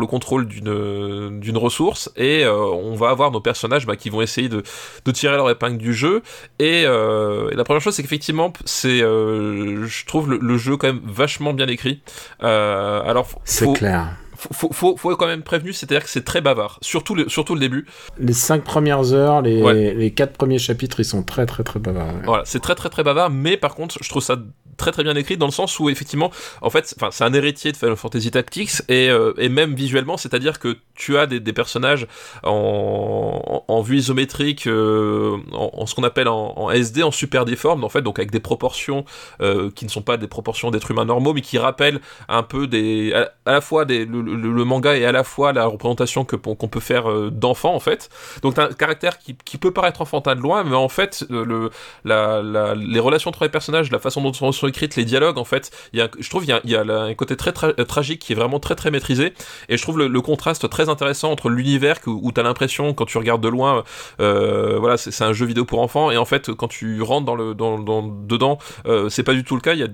Speaker 2: le contrôle d'une ressource et on va avoir nos personnages bah, qui vont essayer de de tirer leur épingle du jeu et, euh, et la première chose c'est qu'effectivement c'est euh, je trouve le, le jeu quand même vachement bien écrit euh, alors
Speaker 1: C'est
Speaker 2: faut,
Speaker 1: clair.
Speaker 2: faut, faut, faut, quand même prévenu c'est à dire que c'est très bavard surtout le, surtout le début
Speaker 1: Les cinq premières heures, les,
Speaker 2: Ouais.
Speaker 1: les quatre premiers chapitres, ils sont très très très bavards. ouais.
Speaker 2: Voilà, c'est très très très bavard, mais par contre, je trouve ça très très bien écrit dans le sens où effectivement, en fait, c'est un héritier de Final Fantasy Tactics et, euh, et même visuellement, c'est-à-dire que tu as des, des personnages en, en, vue isométrique, euh, en, ce qu'on appelle en, SD, en super déforme, en fait, donc avec des proportions euh, qui ne sont pas des proportions d'êtres humains normaux, mais qui rappellent un peu des, à, la fois des, le, manga et à la fois la représentation que qu'on peut faire d'enfants en fait. Donc t'as un caractère qui, qui peut paraître enfantin de loin, mais en fait le, la, la- les relations entre les personnages, la façon dont sont, sont écrites, les dialogues, en fait, il y a, je trouve il y a, un côté très euh, tragique qui est vraiment très très maîtrisé, et je trouve le, contraste très intéressant entre l'univers où t'as l'impression quand tu regardes de loin, euh, voilà, c'est un jeu vidéo pour enfants, et en fait quand tu rentres dans le dans, dans dedans, euh, c'est pas du tout le cas. Il y a,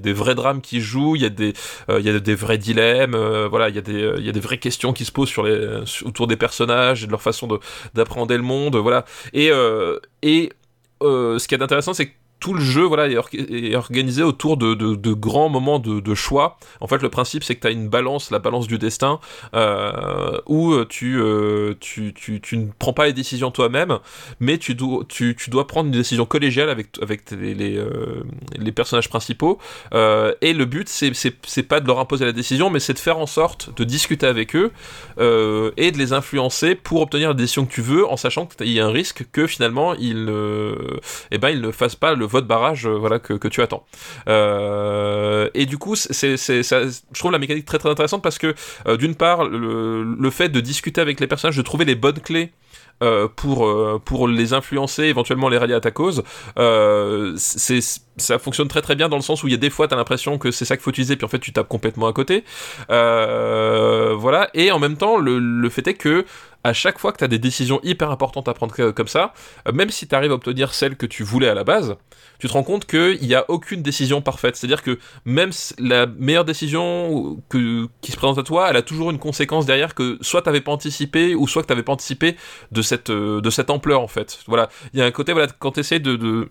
Speaker 2: des vrais drames qui jouent, il y a des vrais dilemmes, voilà, il y a des vraies questions qui se posent sur les autour des personnages et de leur façon de d'appréhender le monde, voilà. Et et euh, ce qui est intéressant, c'est que tout le jeu voilà, est, or- est organisé autour de, de- grands moments de, choix. En fait, le principe, c'est que tu as une balance, la balance du destin, euh, où tu, euh, tu, tu, tu ne prends pas les décisions toi-même, mais tu dois, tu, tu dois prendre une décision collégiale avec, avec les, euh, les personnages principaux. Et le but, c'est pas de leur imposer la décision, mais c'est de faire en sorte de discuter avec eux et de les influencer pour obtenir la décision que tu veux, en sachant qu'il y a un risque que finalement ils, eh ben, ils ne fassent pas le vote barrage euh, voilà, que, que tu attends. Euh, et du coup, c'est, je trouve la mécanique très très intéressante parce que euh, d'une part, le, le fait de discuter avec les personnages, de trouver les bonnes clés. pour, pour les influencer, éventuellement les rallier à ta cause, c'est ça fonctionne très très bien dans le sens où il y a des fois t'as l'impression que c'est ça qu'il faut utiliser puis en fait tu tapes complètement à côté euh, voilà et en même temps le, le fait est que à chaque fois que tu as des décisions hyper importantes à prendre comme ça, euh, même si tu arrives à obtenir celle que tu voulais à la base, tu te rends compte qu'il n'y a aucune décision parfaite. C'est-à-dire que même la meilleure décision que, qui se présente à toi, elle a toujours une conséquence derrière que soit tu n'avais pas anticipé, ou soit que tu n'avais pas anticipé de cette, euh, de cette ampleur en fait. Voilà, il y a un côté, voilà, quand tu essaies de, de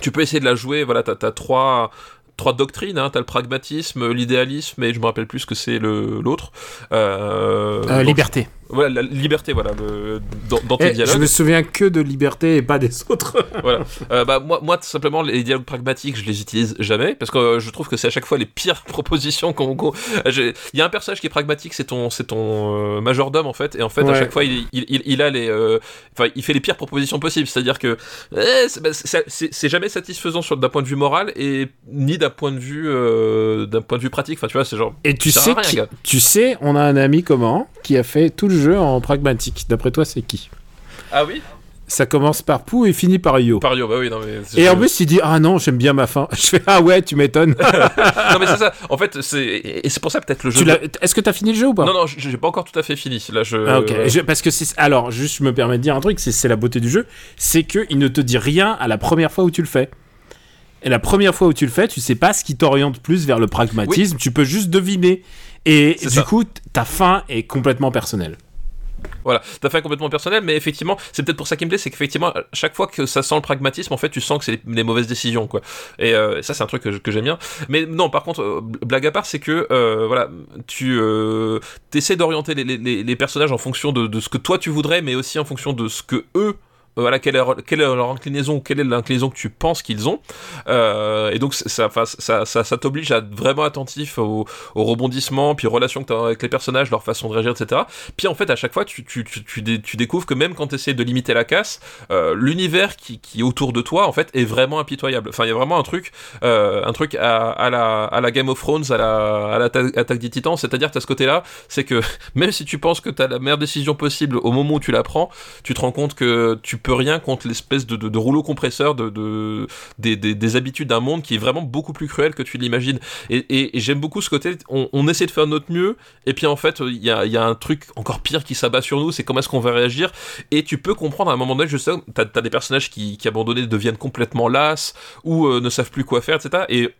Speaker 2: tu peux essayer de la jouer, voilà, t'as as trois, trois doctrines. Hein. T'as le pragmatisme, l'idéalisme, et je me rappelle plus ce que c'est l'autre.
Speaker 1: Euh, euh, liberté.
Speaker 2: Voilà, la liberté, voilà, dans, tes eh, dialogues.
Speaker 1: Je me souviens que de liberté et pas des autres. *laughs*
Speaker 2: voilà. Euh, bah, moi, moi, tout simplement, les dialogues pragmatiques, je les utilise jamais, parce que euh, je trouve que c'est à chaque fois les pires *laughs* propositions qu'on. Il y a un personnage qui est pragmatique, c'est ton, c'est ton euh, majordome, en fait, et en fait, à chaque fois, il, il, il, a les. Enfin, il fait les pires propositions possibles, c'est-à-dire que eh, bah, c'est jamais satisfaisant d'un point de vue moral, et ni d'un point de vue d'un point de vue pratique. Enfin, tu vois, c'est genre.
Speaker 1: Et tu sais, tu sais, on a un ami commun qui a fait tout le jeu en pragmatique. D'après toi, c'est qui
Speaker 2: Ah oui
Speaker 1: ça commence par Pou et finit par Yo.
Speaker 2: Par Yo, bah oui, non mais.
Speaker 1: Et en plus, il dit Ah non, j'aime bien ma fin. *laughs* Je fais Ah ouais, tu m'étonnes. *laughs*
Speaker 2: non mais c'est ça. En fait, c'est et c'est pour ça peut-être le jeu.
Speaker 1: Est-ce que t'as fini le jeu ou pas
Speaker 2: Non non, j'ai pas encore tout à fait fini. Là, je.
Speaker 1: Ah, ok. Parce que c'est alors juste, je me permets de dire un truc, c'est la beauté du jeu, c'est que il ne te dit rien à la première fois où tu le fais. Et la première fois où tu le fais, tu sais pas ce qui t'oriente plus vers le pragmatisme. Tu peux juste deviner. Et du coup, ta fin est complètement personnelle.
Speaker 2: Voilà, ta fin complètement personnelle, mais effectivement, c'est peut-être pour ça qu'il me plaît, c'est qu'effectivement, chaque fois que ça sent le pragmatisme, en fait, tu sens que c'est les, mauvaises décisions, quoi. Et euh, ça, c'est un truc que, j'aime bien. Mais non, par contre, euh, blague à part, c'est que, euh, voilà, tu essaies d'orienter les, personnages en fonction de, de, ce que toi tu voudrais, mais aussi en fonction de ce que eux voilà, quelle est, quelle leur inclinaison, quelle est l'inclinaison que tu penses qu'ils ont. Euh, et donc, ça, ça, ça, ça t'oblige à être vraiment attentif aux, rebondissements, puis aux relations que tu as avec les personnages, leur façon de réagir, etc. Puis en fait, à chaque fois, tu, tu, tu, tu, découvres que même quand tu essaies de limiter la casse, euh, l'univers qui, qui est autour de toi, en fait, est vraiment impitoyable. Enfin, il y a vraiment un truc, euh, un truc à, la, à la Game of Thrones, à la, à l'attaque des titans, c'est-à-dire, tu as ce côté-là, c'est que *laughs* même si tu penses que tu as la meilleure décision possible au moment où tu la prends, tu te rends compte que tu peux rien contre l'espèce de, rouleau compresseur de, de des, des, habitudes d'un monde qui est vraiment beaucoup plus cruel que tu l'imagines. Et, j'aime beaucoup ce côté, on, essaie de faire notre mieux, et puis en fait, il y a, un truc encore pire qui s'abat sur nous, c'est comment est-ce qu'on va réagir. Et tu peux comprendre à un moment donné, je sais, t'as as des personnages qui, qui abandonnés deviennent complètement lasses, ou euh, ne savent plus quoi faire, etc. Et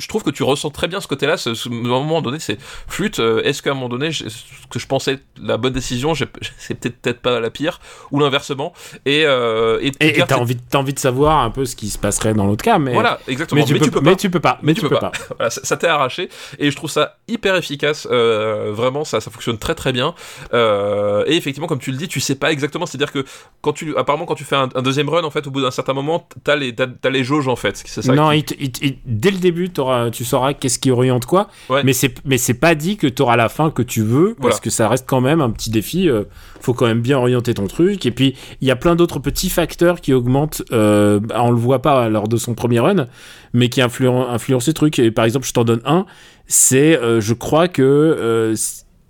Speaker 2: je trouve que tu ressens très bien ce côté-là. à un moment donné, c'est flûte. Euh, est-ce qu'à un moment donné, ce que je pensais la bonne décision, *laughs* c'est peut-être peut-être pas la pire, ou l'inversement. Et
Speaker 1: euh, et t'as envie, as envie de savoir un peu ce qui se passerait dans l'autre cas, mais
Speaker 2: voilà, exactement.
Speaker 1: Mais tu, peux, pas. Mais tu peux pas.
Speaker 2: Mais tu, peux, pas. *laughs* Voilà, ça t'est arraché, et je trouve ça hyper efficace. Euh, vraiment, ça, ça fonctionne très très bien. Euh, et effectivement, comme tu le dis, tu sais pas exactement. C'est-à-dire que quand tu, apparemment, quand tu fais un, deuxième run, en fait, au bout d'un certain moment, t'as les, as, les jauges en fait.
Speaker 1: Ça non, dès le début, t'auras tu sauras qu'est-ce qui oriente quoi. Mais c'est mais c'est pas dit que tu auras la fin que tu veux parce que ça reste quand même un petit défi. Euh, faut quand même bien orienter ton truc. Et puis il y a plein d'autres petits facteurs qui augmentent. Euh, on le voit pas lors de son premier run, mais qui influencent influencent ces trucs. Et par exemple, je t'en donne un. C'est, euh, je crois que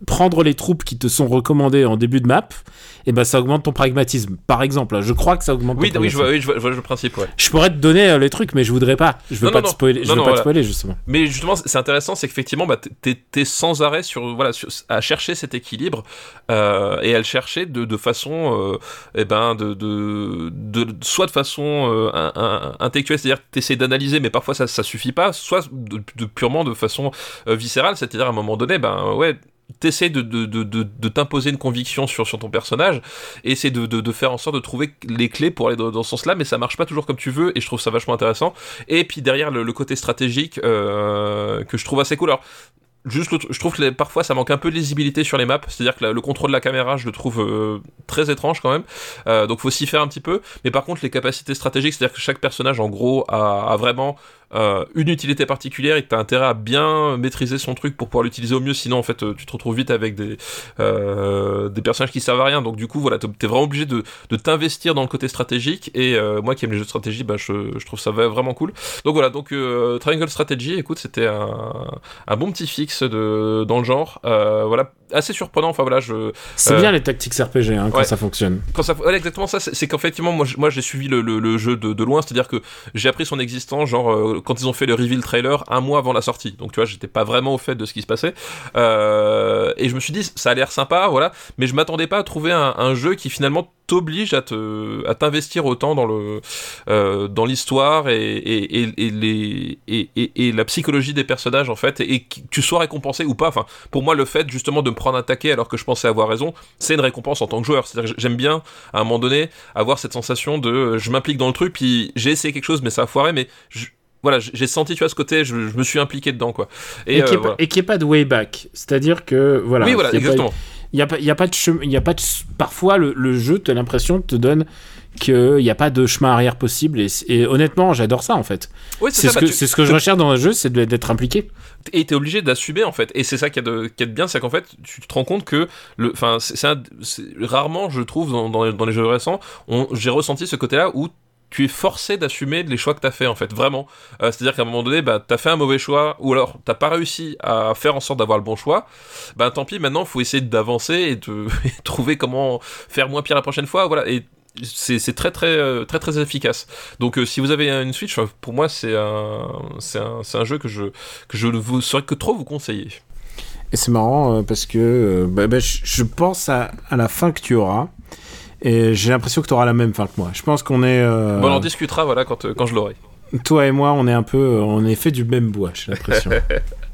Speaker 1: prendre les troupes qui te sont recommandées en début de map, et eh ben ça augmente ton pragmatisme. Par exemple, je crois que ça augmente.
Speaker 2: Oui, oui, je vois, oui, je vois, le principe. Ouais.
Speaker 1: Je pourrais te donner euh, les trucs, mais je voudrais pas. Je veux pas te spoiler. je veux pas te spoiler justement.
Speaker 2: Mais justement, c'est intéressant, c'est qu'effectivement, bah, t'es es sans arrêt sur voilà à chercher cet équilibre euh, et à le chercher de, de façon, euh, eh ben, de, de, de, soit de façon euh, intellectuelle, c'est-à-dire t'essaies d'analyser, mais parfois ça, ça suffit pas, soit de, purement de façon viscérale, c'est-à-dire à un moment donné, ben ouais t'essaies de, de, de, de t'imposer une conviction sur, sur ton personnage et c'est de, de, faire en sorte de trouver les clés pour aller dans, ce sens-là, mais ça marche pas toujours comme tu veux et je trouve ça vachement intéressant. Et puis derrière le, côté stratégique euh, que je trouve assez cool. Alors, Juste, je trouve que parfois ça manque un peu de lisibilité sur les maps, c'est-à-dire que le contrôle de la caméra, je le trouve euh, très étrange quand même, euh, donc faut s'y faire un petit peu. Mais par contre, les capacités stratégiques, c'est-à-dire que chaque personnage en gros a, a vraiment euh, une utilité particulière et que tu as intérêt à bien maîtriser son truc pour pouvoir l'utiliser au mieux. Sinon, en fait, tu te retrouves vite avec des, euh, des personnages qui servent à rien. Donc, du coup, voilà, tu es vraiment obligé de, de t'investir dans le côté stratégique. Et euh, moi qui aime les jeux de stratégie, bah, je, je trouve ça vraiment cool. Donc, voilà, donc Triangle Strategy, écoute, c'était un, un, bon petit fixe de, dans le genre. voilà, assez surprenant. Enfin, voilà, je.
Speaker 1: C'est bien les tactiques RPG hein, quand ça fonctionne.
Speaker 2: Quand ça, exactement ça, c'est qu'effectivement, moi, moi j'ai suivi le, le, jeu de, de loin, c'est-à-dire que j'ai appris son existence, genre quand ils ont fait le reveal trailer un mois avant la sortie. Donc tu vois, j'étais pas vraiment au fait de ce qui se passait. Euh, et je me suis dit, ça a l'air sympa, voilà. Mais je m'attendais pas à trouver un, jeu qui finalement t'oblige à te à t'investir autant dans le euh, dans l'histoire et, et, et, les et, la psychologie des personnages en fait et, que tu sois récompensé ou pas enfin pour moi le fait justement de me prendre un taquet alors que je pensais avoir raison c'est une récompense en tant que joueur c'est-à-dire j'aime bien à un moment donné avoir cette sensation de je m'implique dans le truc puis j'ai essayé quelque chose mais ça a foiré mais je, voilà, j'ai senti, tu vois, ce côté, je, me suis impliqué dedans, quoi.
Speaker 1: Et, qui n'y ait, pas de way back. C'est-à-dire que, voilà.
Speaker 2: Oui, voilà, exactement.
Speaker 1: Il n'y a, pas, y a pas de chemin, il a pas de, parfois le, le jeu, tu as l'impression, te donne qu'il n'y a pas de chemin arrière possible. Et, honnêtement, j'adore ça, en fait.
Speaker 2: Oui, c'est
Speaker 1: ce,
Speaker 2: bah,
Speaker 1: ce que je recherche dans un jeu, c'est d'être impliqué.
Speaker 2: Et t'es obligé d'assumer, en fait. Et c'est ça qui est, de, bien, c'est qu'en fait, tu te rends compte que, le, enfin, c'est, rarement, je trouve, dans, dans, dans les jeux récents, j'ai ressenti ce côté-là où tu es forcé d'assumer les choix que tu as fait en fait, vraiment. Euh, c'est-à-dire qu'à un moment donné, bah, tu as fait un mauvais choix, ou alors t'as pas réussi à faire en sorte d'avoir le bon choix, bah tant pis, maintenant faut essayer d'avancer et de *laughs* trouver comment faire moins pire la prochaine fois, voilà. Et c'est très très euh, très très efficace. Donc euh, si vous avez une Switch, pour moi c'est un c'est un, un, jeu que je que je ne vous saurais que trop vous conseiller.
Speaker 1: Et c'est marrant parce que bah, bah, je pense à, la fin que tu auras. Et j'ai l'impression que tu auras la même fin que moi. Je pense qu'on est. Euh,
Speaker 2: bon, on en discutera, voilà, quand, euh, quand je l'aurai.
Speaker 1: Toi et moi, on est un peu. Euh, on est fait du même bois, j'ai l'impression.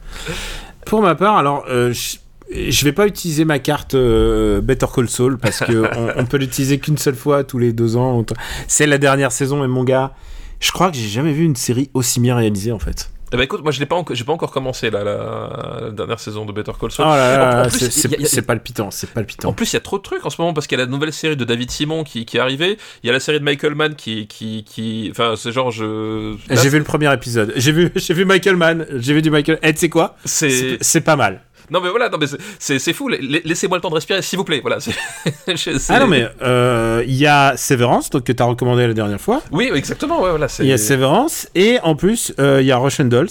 Speaker 1: *laughs* Pour ma part, alors. je... Je vais pas utiliser ma carte Better Call Saul parce que *laughs* on, peut l'utiliser qu'une seule fois tous les deux ans. C'est la dernière saison et mon gars, je crois que j'ai jamais vu une série aussi bien réalisée en fait.
Speaker 2: Eh ben écoute, moi je l'ai pas, j'ai pas encore commencé là, la, dernière saison de Better Call Saul.
Speaker 1: Oh c'est palpitant, c'est palpitant.
Speaker 2: En plus, il y a trop de trucs en ce moment parce qu'il y a la nouvelle série de David Simon qui, qui est arrivée. Il y a la série de Michael Mann qui, qui, qui, enfin, c'est genre je.
Speaker 1: J'ai vu le premier épisode. J'ai vu, *laughs* j'ai vu Michael Mann. J'ai vu du Michael. Et eh, tu sais quoi?
Speaker 2: C'est
Speaker 1: pas mal.
Speaker 2: Non mais voilà, non mais c'est fou. Laissez-moi le temps de respirer, s'il vous plaît. Voilà. *laughs*
Speaker 1: ah non mais euh, il y a Severance, donc que t'as recommandé la dernière fois.
Speaker 2: Oui, exactement. Ouais, voilà.
Speaker 1: Il y a Severance et en plus euh, il y a Russian Dolls.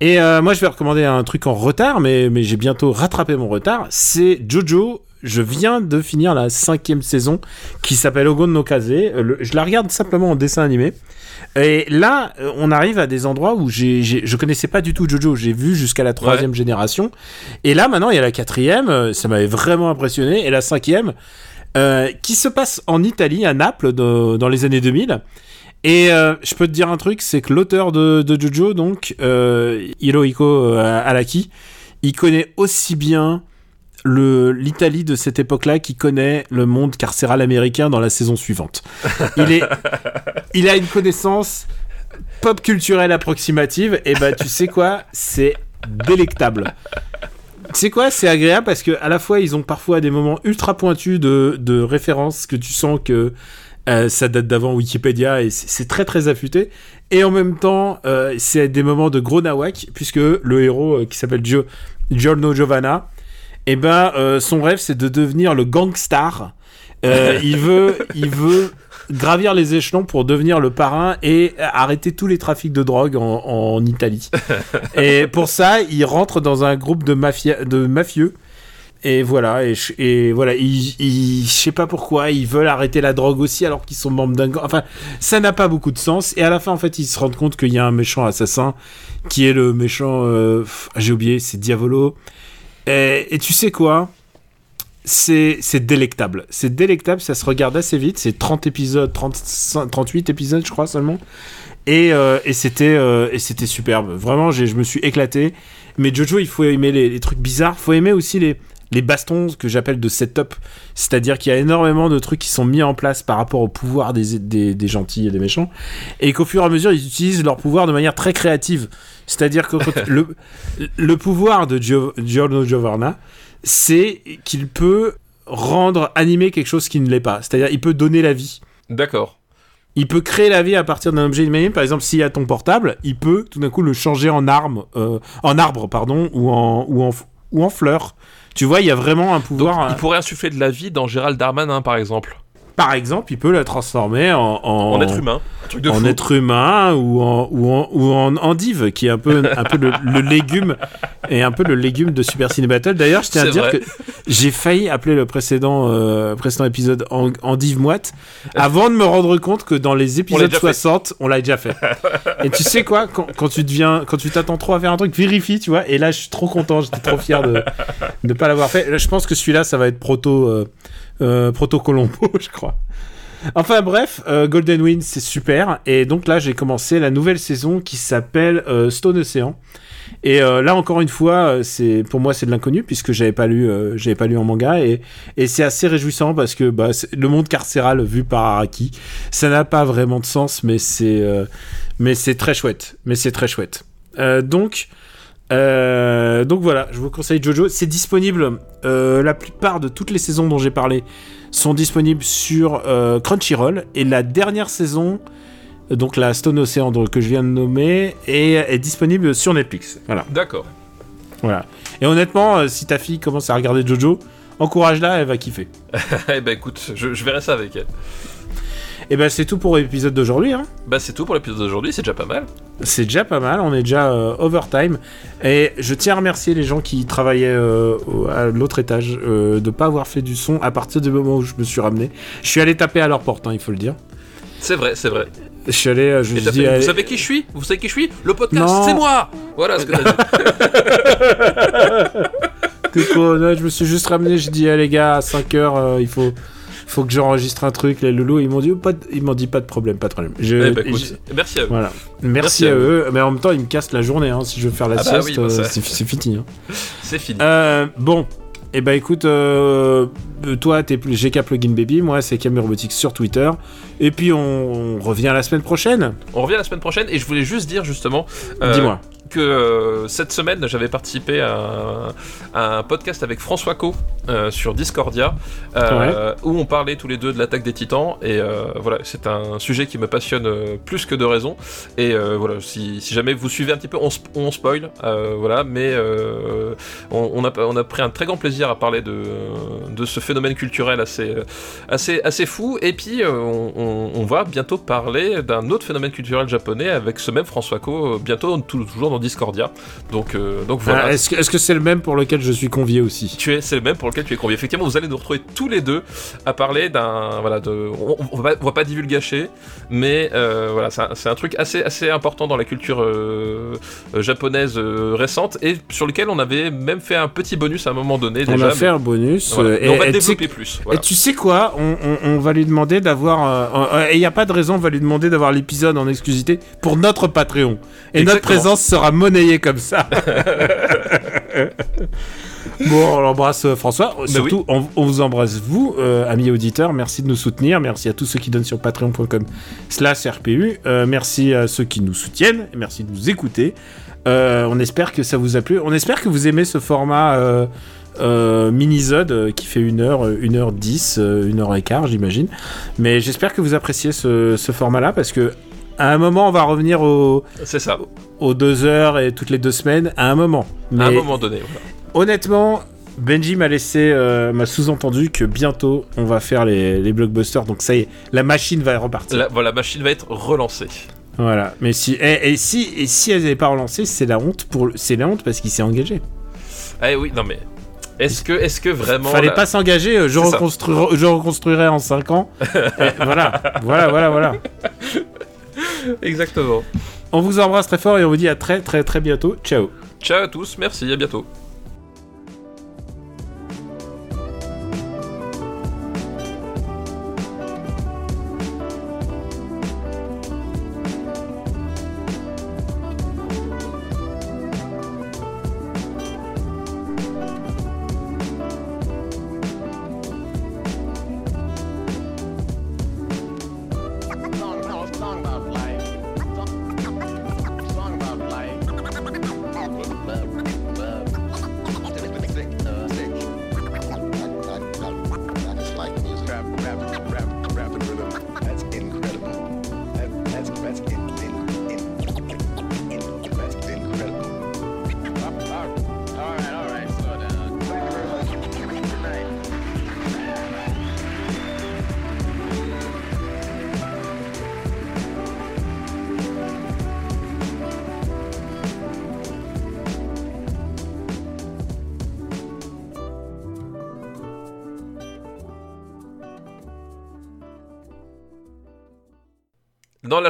Speaker 1: Et euh, moi je vais recommander un truc en retard, mais mais j'ai bientôt rattrapé mon retard. C'est Jojo. Je viens de finir la cinquième saison qui s'appelle Ogon no Kaze. Je la regarde simplement en dessin animé. Et là, euh, on arrive à des endroits où j'ai, je connaissais pas du tout Jojo. J'ai vu jusqu'à la troisième génération. Et là, maintenant, il y a la quatrième. Euh, ça m'avait vraiment impressionné. Et la cinquième, euh, qui se passe en Italie, à Naples, dans les années 2000. Et je peux te dire un truc, c'est que l'auteur de, Jojo, donc Hirohiko Araki, il connaît aussi bien l'Italie de cette époque-là qui connaît le monde carcéral américain dans la saison suivante. Il, est, *laughs* il a une connaissance pop culturelle approximative, et bah tu sais quoi, c'est délectable. Tu sais quoi, c'est agréable parce que à la fois ils ont parfois des moments ultra pointus de, de référence que tu sens que euh, ça date d'avant Wikipédia et c'est très très affûté. Et en même temps, euh, c'est des moments de gros nawak puisque le héros euh, qui s'appelle Giorno Giovanna, eh ben euh, son rêve c'est de devenir le gangstar. Euh, *laughs* il veut, il veut gravir les échelons pour devenir le parrain et arrêter tous les trafics de drogue en, Italie. *laughs* et pour ça, il rentre dans un groupe de, mafia, de mafieux. Et voilà, et, voilà, il, je sais pas pourquoi, ils veulent arrêter la drogue aussi alors qu'ils sont membres d'un gang. Enfin, ça n'a pas beaucoup de sens. Et à la fin, en fait, ils se rendent compte qu'il y a un méchant assassin qui est le méchant. Euh, j'ai oublié, c'est Diavolo. Et, tu sais quoi? C'est délectable. C'est délectable, ça se regarde assez vite. C'est 30 épisodes, 38 épisodes, je crois seulement. Et, euh, euh, c'était superbe. Vraiment, je me suis éclaté. Mais Jojo, il faut aimer les, trucs bizarres. Il faut aimer aussi les, les bastons que j'appelle de setup. C'est-à-dire qu'il y a énormément de trucs qui sont mis en place par rapport au pouvoir des, des gentils et des méchants. Et qu'au fur et à mesure, ils utilisent leur pouvoir de manière très créative. C'est-à-dire que *laughs* le, le pouvoir de Giorno Giovanna, c'est qu'il peut rendre animé quelque chose qui ne l'est pas. C'est-à-dire il peut donner la vie.
Speaker 2: D'accord.
Speaker 1: il peut créer la vie à partir d'un objet inanimé. Par exemple, s'il y a ton portable, il peut tout d'un coup le changer en arme, euh, en arbre, pardon, ou en, ou en, ou en fleur. Tu vois, il y a vraiment un pouvoir. euh,
Speaker 2: il pourrait insuffler de la vie dans Gérald Darmanin, par exemple.
Speaker 1: Par exemple, il peut la transformer en, en,
Speaker 2: En être humain. Un truc de
Speaker 1: en
Speaker 2: fou.
Speaker 1: être humain ou en ou en, ou en endive qui est un peu un peu le, le légume et un peu le légume de Super Ciné Battle. D'ailleurs, je tiens à dire
Speaker 2: vrai.
Speaker 1: que j'ai failli appeler le précédent euh, précédent épisode en, endive moite avant de me rendre compte que dans les épisodes
Speaker 2: fait.
Speaker 1: 60, on l'a déjà fait. et tu sais quoi quand, quand tu deviens quand tu t'attends trop à faire un truc, vérifie, tu vois. Et là, je suis trop content, j'étais trop fier de ne pas l'avoir fait. Là, je pense que celui-là, ça va être proto euh, euh, proto Colombo, *laughs* je crois. Enfin bref, euh, Golden Wind c'est super. Et donc là j'ai commencé la nouvelle saison qui s'appelle euh, Stone Ocean. Et là encore une fois c'est pour moi c'est de l'inconnu puisque j'avais pas lu j'avais pas lu en manga. Et, et c'est assez réjouissant parce que bah, le monde carcéral vu par Araki ça n'a pas vraiment de sens mais c'est mais c'est très chouette. Mais c'est très chouette. Donc euh, donc voilà, je vous conseille Jojo. C'est disponible. euh, la plupart de toutes les saisons dont j'ai parlé sont disponibles sur euh, Crunchyroll. Et la dernière saison, donc la Stone Ocean que je viens de nommer, est, est disponible sur Netflix. Voilà,
Speaker 2: D'accord.
Speaker 1: voilà. Et honnêtement, si ta fille commence à regarder Jojo, encourage-la, elle va kiffer. *laughs*
Speaker 2: eh ben écoute, je, je verrai ça avec elle.
Speaker 1: Et ben c'est tout pour l'épisode d'aujourd'hui. Hein.
Speaker 2: Bah c'est tout pour l'épisode d'aujourd'hui, c'est déjà pas mal.
Speaker 1: C'est déjà pas mal, on est déjà euh, overtime. Et je tiens à remercier les gens qui travaillaient euh, à l'autre étage euh, de pas avoir fait du son à partir du moment où je me suis ramené. Je suis allé taper à leur porte, hein, il faut le dire.
Speaker 2: C'est vrai, c'est vrai.
Speaker 1: Je suis allé, euh, je suis dit, allez-
Speaker 2: vous savez qui je suis? Vous savez qui je suis? Le podcast, c'est moi Voilà ce que t'as dit. *laughs*
Speaker 1: Non, je me suis juste ramené, j'ai dit, ah, les gars, à 5h, il faut, faut que j'enregistre un truc. Les loulous, ils m'ont dit, pas de- ils m'ont dit, pas de problème, pas de problème. Je,
Speaker 2: Eh ben,
Speaker 1: et
Speaker 2: écoute,
Speaker 1: je-
Speaker 2: merci à vous.
Speaker 1: voilà. Merci,
Speaker 2: Merci
Speaker 1: à, eux, mais en même temps, ils me cassent la journée. hein, si je veux faire la
Speaker 2: Ah bah
Speaker 1: sieste,
Speaker 2: oui, bah
Speaker 1: c'est fini. hein. *laughs*
Speaker 2: C'est fini.
Speaker 1: Euh, bon, et bah écoute, euh, toi t'es plus GK Plugin Baby, moi c'est Camille Robotics sur Twitter, et puis on, on revient la semaine prochaine.
Speaker 2: On revient la semaine prochaine et je voulais juste dire justement euh,
Speaker 1: Dis-moi.
Speaker 2: Que euh, cette semaine j'avais participé à un, à un podcast avec François Co euh, sur Discordia euh, où on parlait tous les deux de l'attaque des titans et voilà c'est un sujet qui me passionne plus que de raison et voilà si, si jamais vous suivez un petit peu on, sp- on spoil voilà mais on, on a, on a pris un très grand plaisir à parler de, de ce phénomène culturel assez, assez, assez fou et puis on, va bientôt parler d'un autre phénomène culturel japonais avec ce même François Co bientôt tou- toujours dans Discordia donc, euh, donc voilà
Speaker 1: Ah, Est-ce que est-ce que c'est le même pour lequel je suis convié aussi
Speaker 2: tu es, c'est le même pour lequel tu es convié. Effectivement, vous allez nous retrouver tous les deux à parler d'un, voilà, de, on, on va, on va pas divulgacher, mais euh, voilà, c'est un, c'est un truc assez, assez important dans la culture euh, japonaise récente et sur lequel on avait même fait un petit bonus à un moment donné
Speaker 1: On
Speaker 2: déjà.
Speaker 1: a fait un bonus.
Speaker 2: Voilà. Mais on va
Speaker 1: et- et tu sais-
Speaker 2: développer plus. voilà.
Speaker 1: Et tu sais quoi on, va lui demander d'avoir. Et il n'y a pas de raison, on va lui demander d'avoir l'épisode en exclusivité pour notre Patreon. Et notre présence sera monnayée comme ça. *laughs* bon, on l'embrasse euh, François. Surtout, on, on vous embrasse vous, euh, amis auditeurs. Merci de nous soutenir. Merci à tous ceux qui donnent sur patreon.com slash RPU. Euh, merci à ceux qui nous soutiennent. Merci de nous écouter. Euh, on espère que ça vous a plu. On espère que vous aimez ce format. Euh, mini-zode qui fait 1 heure, 1 heure 10, 1 heure et quart, j'imagine. Mais j'espère que vous appréciez ce, ce format-là parce que à un moment, on va revenir au-
Speaker 2: C'est ça.
Speaker 1: aux 2 heures et toutes les deux semaines. À un moment. Mais
Speaker 2: À un moment donné. voilà.
Speaker 1: honnêtement, Benji m'a laissé, euh, m'a sous-entendu que bientôt on va faire les, les blockbusters. Donc ça y est, la machine va repartir.
Speaker 2: La, voilà, la machine va être relancée.
Speaker 1: Voilà. Mais si, et, et si, et si elle n'avait pas relancé, c'est la honte pour, c'est la honte parce qu'il s'est engagé.
Speaker 2: Eh oui, non mais. Est-ce que, est-ce que vraiment.
Speaker 1: Fallait
Speaker 2: la-
Speaker 1: pas s'engager, euh, je, reconstruirai- je reconstruirai en 5 ans. *laughs* Et voilà, voilà, voilà, voilà. *laughs*
Speaker 2: Exactement.
Speaker 1: On vous embrasse très fort et on vous dit à très très très bientôt. Ciao.
Speaker 2: Ciao à tous, merci, à bientôt.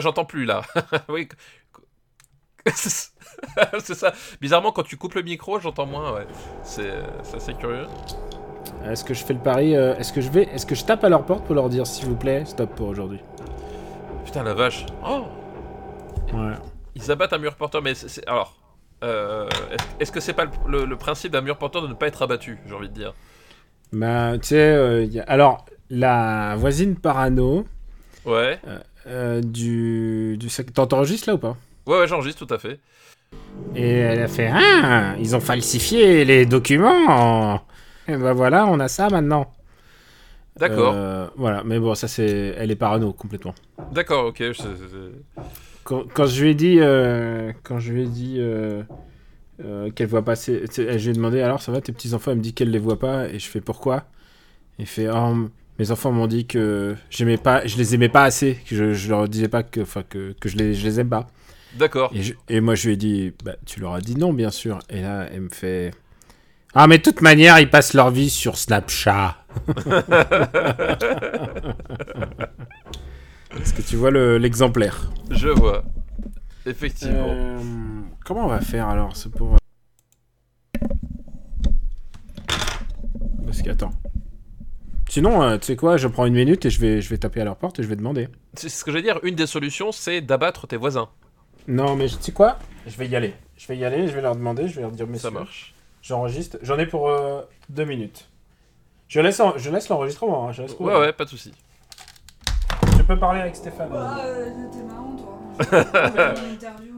Speaker 2: J'entends plus, là. *laughs* oui. *laughs* c'est ça. Bizarrement, quand tu coupes le micro, j'entends moins, ouais. C'est c'est assez curieux.
Speaker 1: Est-ce que je fais le pari euh, Est-ce que je vais Est-ce que je tape à leur porte pour leur dire s'il vous plaît, stop pour aujourd'hui?
Speaker 2: Putain, la vache. Oh
Speaker 1: Ouais.
Speaker 2: Ils abattent un mur porteur, mais c'est... c'est- Alors... euh, est-ce, que c'est pas le, le- le principe d'un mur porteur de ne pas être abattu, j'ai envie de dire?
Speaker 1: Bah, tu sais, euh, a- alors, la voisine parano
Speaker 2: Ouais.
Speaker 1: Euh, du. du T'enregistres là ou pas?
Speaker 2: Ouais, ouais, j'enregistre tout à fait.
Speaker 1: Et elle a fait Ah, ils ont falsifié les documents Et bah voilà, on a ça maintenant.
Speaker 2: D'accord.
Speaker 1: Euh, voilà, mais bon, ça c'est. Elle est parano complètement.
Speaker 2: D'accord, ok.
Speaker 1: Quand, quand je lui ai dit. euh, quand je lui ai dit. qu'elle voit pas ses- tu sais, Je lui ai demandé alors ça va tes petits enfants Elle me dit qu'elle les voit pas et je fais pourquoi? Il fait oh, mes enfants m'ont dit que j'aimais pas, je les aimais pas assez, que je, je leur disais pas que, enfin que, que je les, je les aime pas.
Speaker 2: D'accord.
Speaker 1: Et, je- et moi, je lui ai dit, bah, tu leur as dit non, bien sûr. Et là, elle me fait, ah, mais de toute manière, ils passent leur vie sur Snapchat. *laughs* Est-ce que tu vois le- l'exemplaire?
Speaker 2: Je vois. Effectivement.
Speaker 1: Euh, Comment on va faire alors C'est pour. Parce que, attends. Sinon, euh, tu sais quoi, je prends une minute et je vais, je vais taper à leur porte et je vais demander.
Speaker 2: C'est ce que je veux dire. Une des solutions, c'est d'abattre tes voisins.
Speaker 1: Non, mais tu sais quoi Je vais y aller. Je vais y aller, je vais leur demander, je vais leur dire, messieurs,
Speaker 2: Ça marche.
Speaker 1: J'enregistre. J'en ai pour euh, deux minutes. Je laisse, en- je laisse l'enregistrement. hein, je laisse
Speaker 2: Ouais, ouais, pas de souci.
Speaker 1: Tu peux parler avec Stéphane.
Speaker 3: Bah, euh, t'es marrant, toi. *laughs* J'ai une interview.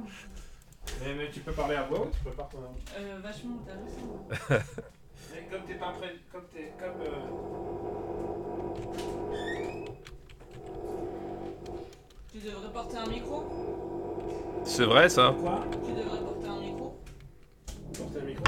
Speaker 1: Mais, tu peux parler à voix ou tu peux pas
Speaker 3: Euh, vachement intéressant. *laughs*
Speaker 1: Comme t'es pas prêt. Comme t'es. Comme.
Speaker 3: Tu devrais porter un micro
Speaker 2: C'est vrai, ça
Speaker 1: Quoi
Speaker 3: Tu devrais porter un micro
Speaker 1: Portez le micro.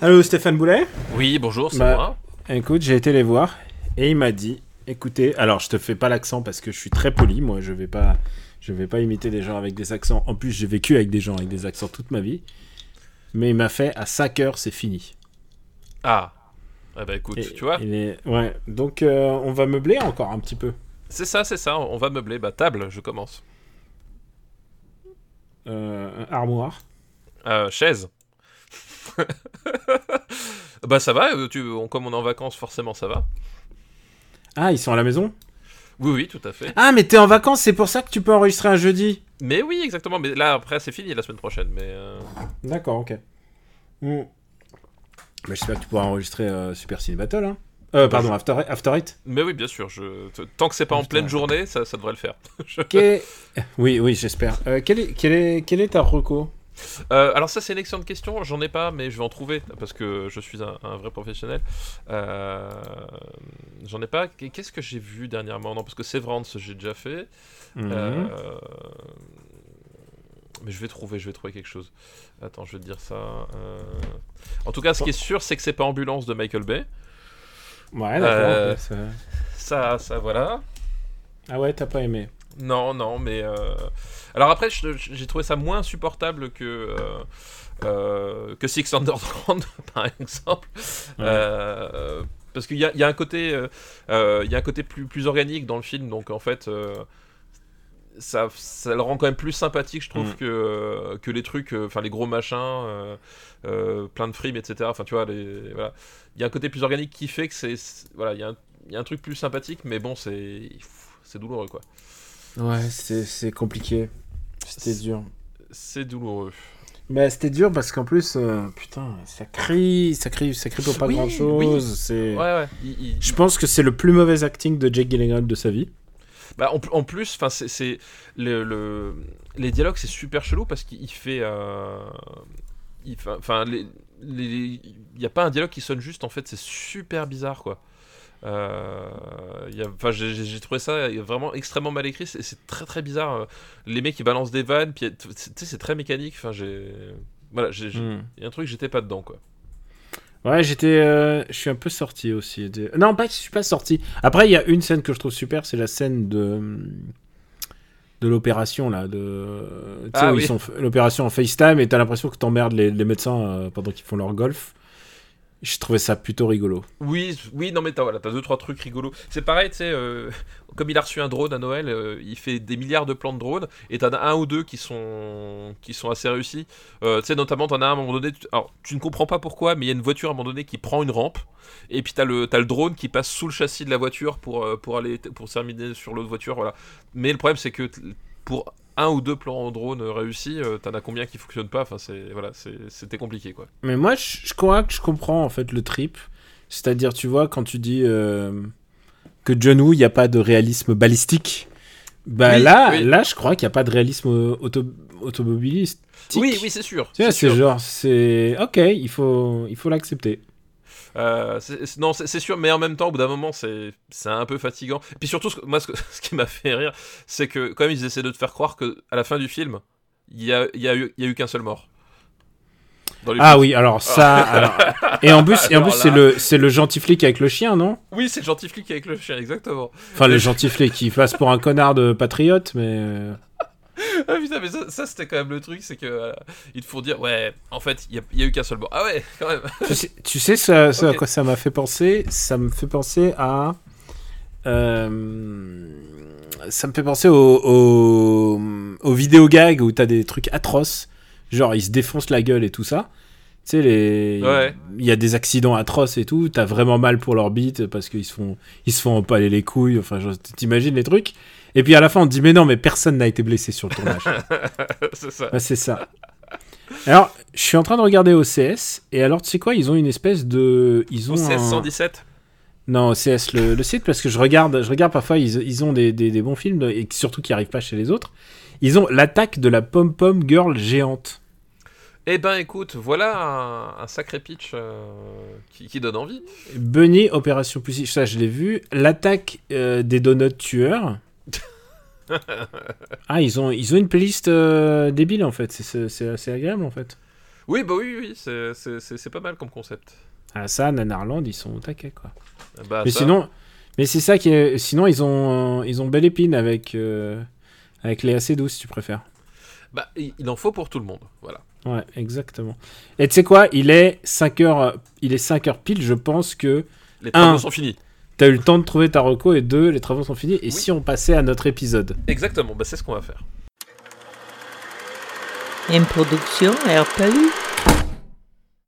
Speaker 1: Allô Stéphane Boulet
Speaker 2: Oui, bonjour, c'est
Speaker 1: Bah,
Speaker 2: moi.
Speaker 1: Écoute, j'ai été les voir et il m'a dit écoutez, alors je te fais pas l'accent parce que je suis très poli, moi je vais pas je vais pas imiter des gens avec des accents. En plus, j'ai vécu avec des gens avec des accents toute ma vie. Mais il m'a fait à 5 heures, c'est fini.
Speaker 2: Ah. Ah bah écoute,
Speaker 1: Et-
Speaker 2: tu vois,
Speaker 1: est- Ouais, donc euh, on va meubler encore un petit peu.
Speaker 2: c'est ça, c'est ça, on va meubler. Bah table, je commence.
Speaker 1: Euh, armoire.
Speaker 2: Euh, chaise. *laughs* bah ça va, euh, tu, on, comme on est en vacances, forcément ça va.
Speaker 1: Ah, ils sont à la maison?
Speaker 2: Oui, oui, tout à fait.
Speaker 1: Ah, mais t'es en vacances, c'est pour ça que tu peux enregistrer un jeudi?
Speaker 2: Mais oui, exactement. Mais là, après, c'est fini la semaine prochaine. Mais euh,
Speaker 1: D'accord, ok. Hmm. Bah, J'espère que tu pourras enregistrer euh, Super Cine Battle. Hein. Euh, pardon, After, After Eight.
Speaker 2: mais oui, bien sûr. Je... Tant que c'est pas en pleine journée, ça, ça devrait le faire. *laughs* Je-
Speaker 1: Oui, oui, j'espère. Euh, quel, est, quel, est, quel est ta reco?
Speaker 2: Euh, alors ça, c'est une excellente question. J'en ai pas, mais je vais en trouver parce que je suis un, un vrai professionnel. Euh, J'en ai pas. Qu'est-ce que j'ai vu dernièrement? Non, parce que Severance, j'ai déjà fait.
Speaker 1: Mhm.
Speaker 2: Euh, Mais je vais trouver, je vais trouver quelque chose. Attends, je vais te dire ça. En tout cas, ce qui est sûr, c'est que c'est pas Ambulance de Michael Bay.
Speaker 1: Ouais, d'accord. Ça-
Speaker 2: Ça, ça, voilà.
Speaker 1: Ah ouais, t'as pas aimé.
Speaker 2: Non, non, mais. euh, Alors après, j'ai trouvé ça moins supportable que. euh, euh, que Six Underground, *laughs* par exemple.
Speaker 1: Ouais.
Speaker 2: Euh, parce qu'il y a, il y a un côté. euh, il y a un côté plus, plus organique dans le film, donc en fait. ça, ça le rend quand même plus sympathique, je trouve,
Speaker 1: Mm.
Speaker 2: que, que les trucs, enfin les gros machins, plein de frimes, etc. Enfin, tu vois, les, voilà. il y a un côté plus organique qui fait que c'est, c'est- voilà, il y, a un, il y a un truc plus sympathique, mais bon, c'est, c'est douloureux, quoi.
Speaker 1: Ouais, c'est compliqué. C'était dur.
Speaker 2: C'est douloureux.
Speaker 1: Bah, c'était dur parce qu'en plus, euh, putain, ça crie, ça crie, ça crie pour pas
Speaker 2: Oui,
Speaker 1: grand chose.
Speaker 2: oui.
Speaker 1: C'est.
Speaker 2: Ouais, ouais. il- il-
Speaker 1: Je pense que c'est le plus mauvais acting de Jake Gyllenhaal de sa vie.
Speaker 2: Bah, en, en plus, enfin, c'est, le, le- les dialogues, c'est super chelou parce qu'il il fait, euh, il enfin, les- il n'y a pas un dialogue qui sonne juste. En fait, c'est super bizarre, quoi. Euh, Enfin, j'ai, trouvé ça vraiment extrêmement mal écrit. C'est, très très bizarre. euh, Les mecs qui balancent des vannes, puis tu sais, c'est très mécanique. Enfin, j'ai, voilà,
Speaker 1: Hmm.
Speaker 2: il y a un truc, j'étais pas dedans, quoi.
Speaker 1: Ouais, j'étais. euh, je suis un peu sorti aussi. de- Non, pas, je suis pas sorti. Après, il y a une scène que je trouve super, c'est la scène de. De l'opération, là. De... Tu sais,
Speaker 2: Ah oui.
Speaker 1: l'opération en FaceTime et t'as l'impression que t'emmerdes les, les médecins euh, pendant qu'ils font leur golf. Je trouvais ça plutôt rigolo.
Speaker 2: Oui, oui, non mais t'as voilà, t'as deux trois trucs rigolos. C'est pareil, tu sais, euh, comme il a reçu un drone à Noël, euh, il fait des milliards de plans de drones et t'en as un ou deux qui sont qui sont assez réussis. Euh, tu sais, notamment t'en as un à un moment donné. Alors, tu ne comprends pas pourquoi, mais il y a une voiture à un moment donné qui prend une rampe et puis t'as le t'as le drone qui passe sous le châssis de la voiture pour pour aller pour terminer sur l'autre voiture, voilà. Mais le problème c'est que pour un ou deux plans en drone réussis, euh, t'en as combien qui fonctionnent pas. Enfin, c'est voilà, c'était compliqué quoi.
Speaker 1: Mais moi, je, je crois que je comprends en fait le trip. C'est-à-dire, tu vois, quand tu dis euh, que John Woo, il n'y a pas de réalisme balistique, bah
Speaker 2: Oui,
Speaker 1: là,
Speaker 2: oui.
Speaker 1: là, je crois qu'il n'y a pas de réalisme auto automobilistique.
Speaker 2: Oui, oui, c'est sûr.
Speaker 1: Tu vois,
Speaker 2: c'est
Speaker 1: genre, c'est ok, il faut, il faut l'accepter.
Speaker 2: Euh, non, c'est sûr, mais en même temps, au bout d'un moment, c'est un peu fatigant. Puis surtout, ce moi, *laughs* ce, qui m'a fait rire, c'est que quand même, ils essaient de te faire croire que à la fin du film, il y a, y a eu, il y a eu qu'un seul mort.
Speaker 1: Ah
Speaker 2: films.
Speaker 1: oui, alors ça, alors... *laughs* et en plus, et en
Speaker 2: Alors
Speaker 1: plus, c'est le, c'est le gentil flic avec le chien, non?
Speaker 2: Oui, c'est le gentil flic avec le chien, exactement.
Speaker 1: Enfin, le gentil flic, il passe pour un connard de patriote, mais euh,
Speaker 2: Ah putain, mais ça, ça, c'était quand même le truc, c'est que euh, ils te font dire, ouais, en fait, il y a, eu qu'un seul mort. Ah ouais, quand même. *laughs*
Speaker 1: tu sais, tu sais ça, ça à quoi ça m'a fait penser Ça me fait penser à. euh, ça me fait penser au, au, au vidéo gag où t'as des trucs atroces, genre ils se défoncent la gueule et tout ça. Tu sais, les...
Speaker 2: Ouais.
Speaker 1: il y a des accidents atroces et tout, t'as vraiment mal pour leur bite parce qu'ils se font, ils se font empaler les couilles, enfin, t'imagines les trucs. Et puis à la fin, on dit, mais non, mais personne n'a été blessé sur le tournage. *laughs*
Speaker 2: c'est ça.
Speaker 1: Ouais, c'est ça. Alors, je suis en train de regarder OCS, et alors, tu sais quoi, ils ont une espèce de... Ils ont un-
Speaker 2: 1617
Speaker 1: Non, OCS, le, le site, parce que je regarde, je regarde parfois, ils, ils ont des, des- des bons films, et surtout qui arrivent pas chez les autres. Ils ont l'attaque de la pom-pom girl géante.
Speaker 2: Eh ben, écoute, voilà un, un sacré pitch euh, qui, qui donne envie.
Speaker 1: Bunny, Opération Pussy, ça je l'ai vu. L'attaque euh, des donuts tueurs. Ah, ils ont, ils ont une playlist euh, débile en fait, C'est- assez agréable en fait.
Speaker 2: Oui, bah oui, oui, c'est- pas mal comme concept.
Speaker 1: Ah, ça, Nanarland, ils sont au taquet quoi.
Speaker 2: Bah,
Speaker 1: mais
Speaker 2: ça-
Speaker 1: sinon, mais c'est ça qui est. Sinon, ils ont, ils ont belle épine avec, euh, avec Léa Seydoux, si tu préfères.
Speaker 2: Bah, il il en faut pour tout le monde, voilà.
Speaker 1: Ouais, exactement. Et tu sais quoi? Il est 5 heures, il est 5 heures pile, je pense que
Speaker 2: Les travaux
Speaker 1: Un.
Speaker 2: sont finis.
Speaker 1: T'as eu le temps de trouver ta reco et deux, les travaux sont finis. Et
Speaker 2: Oui.
Speaker 1: si on passait à notre épisode
Speaker 2: Exactement, bah c'est ce qu'on va faire.
Speaker 4: Une production RPU.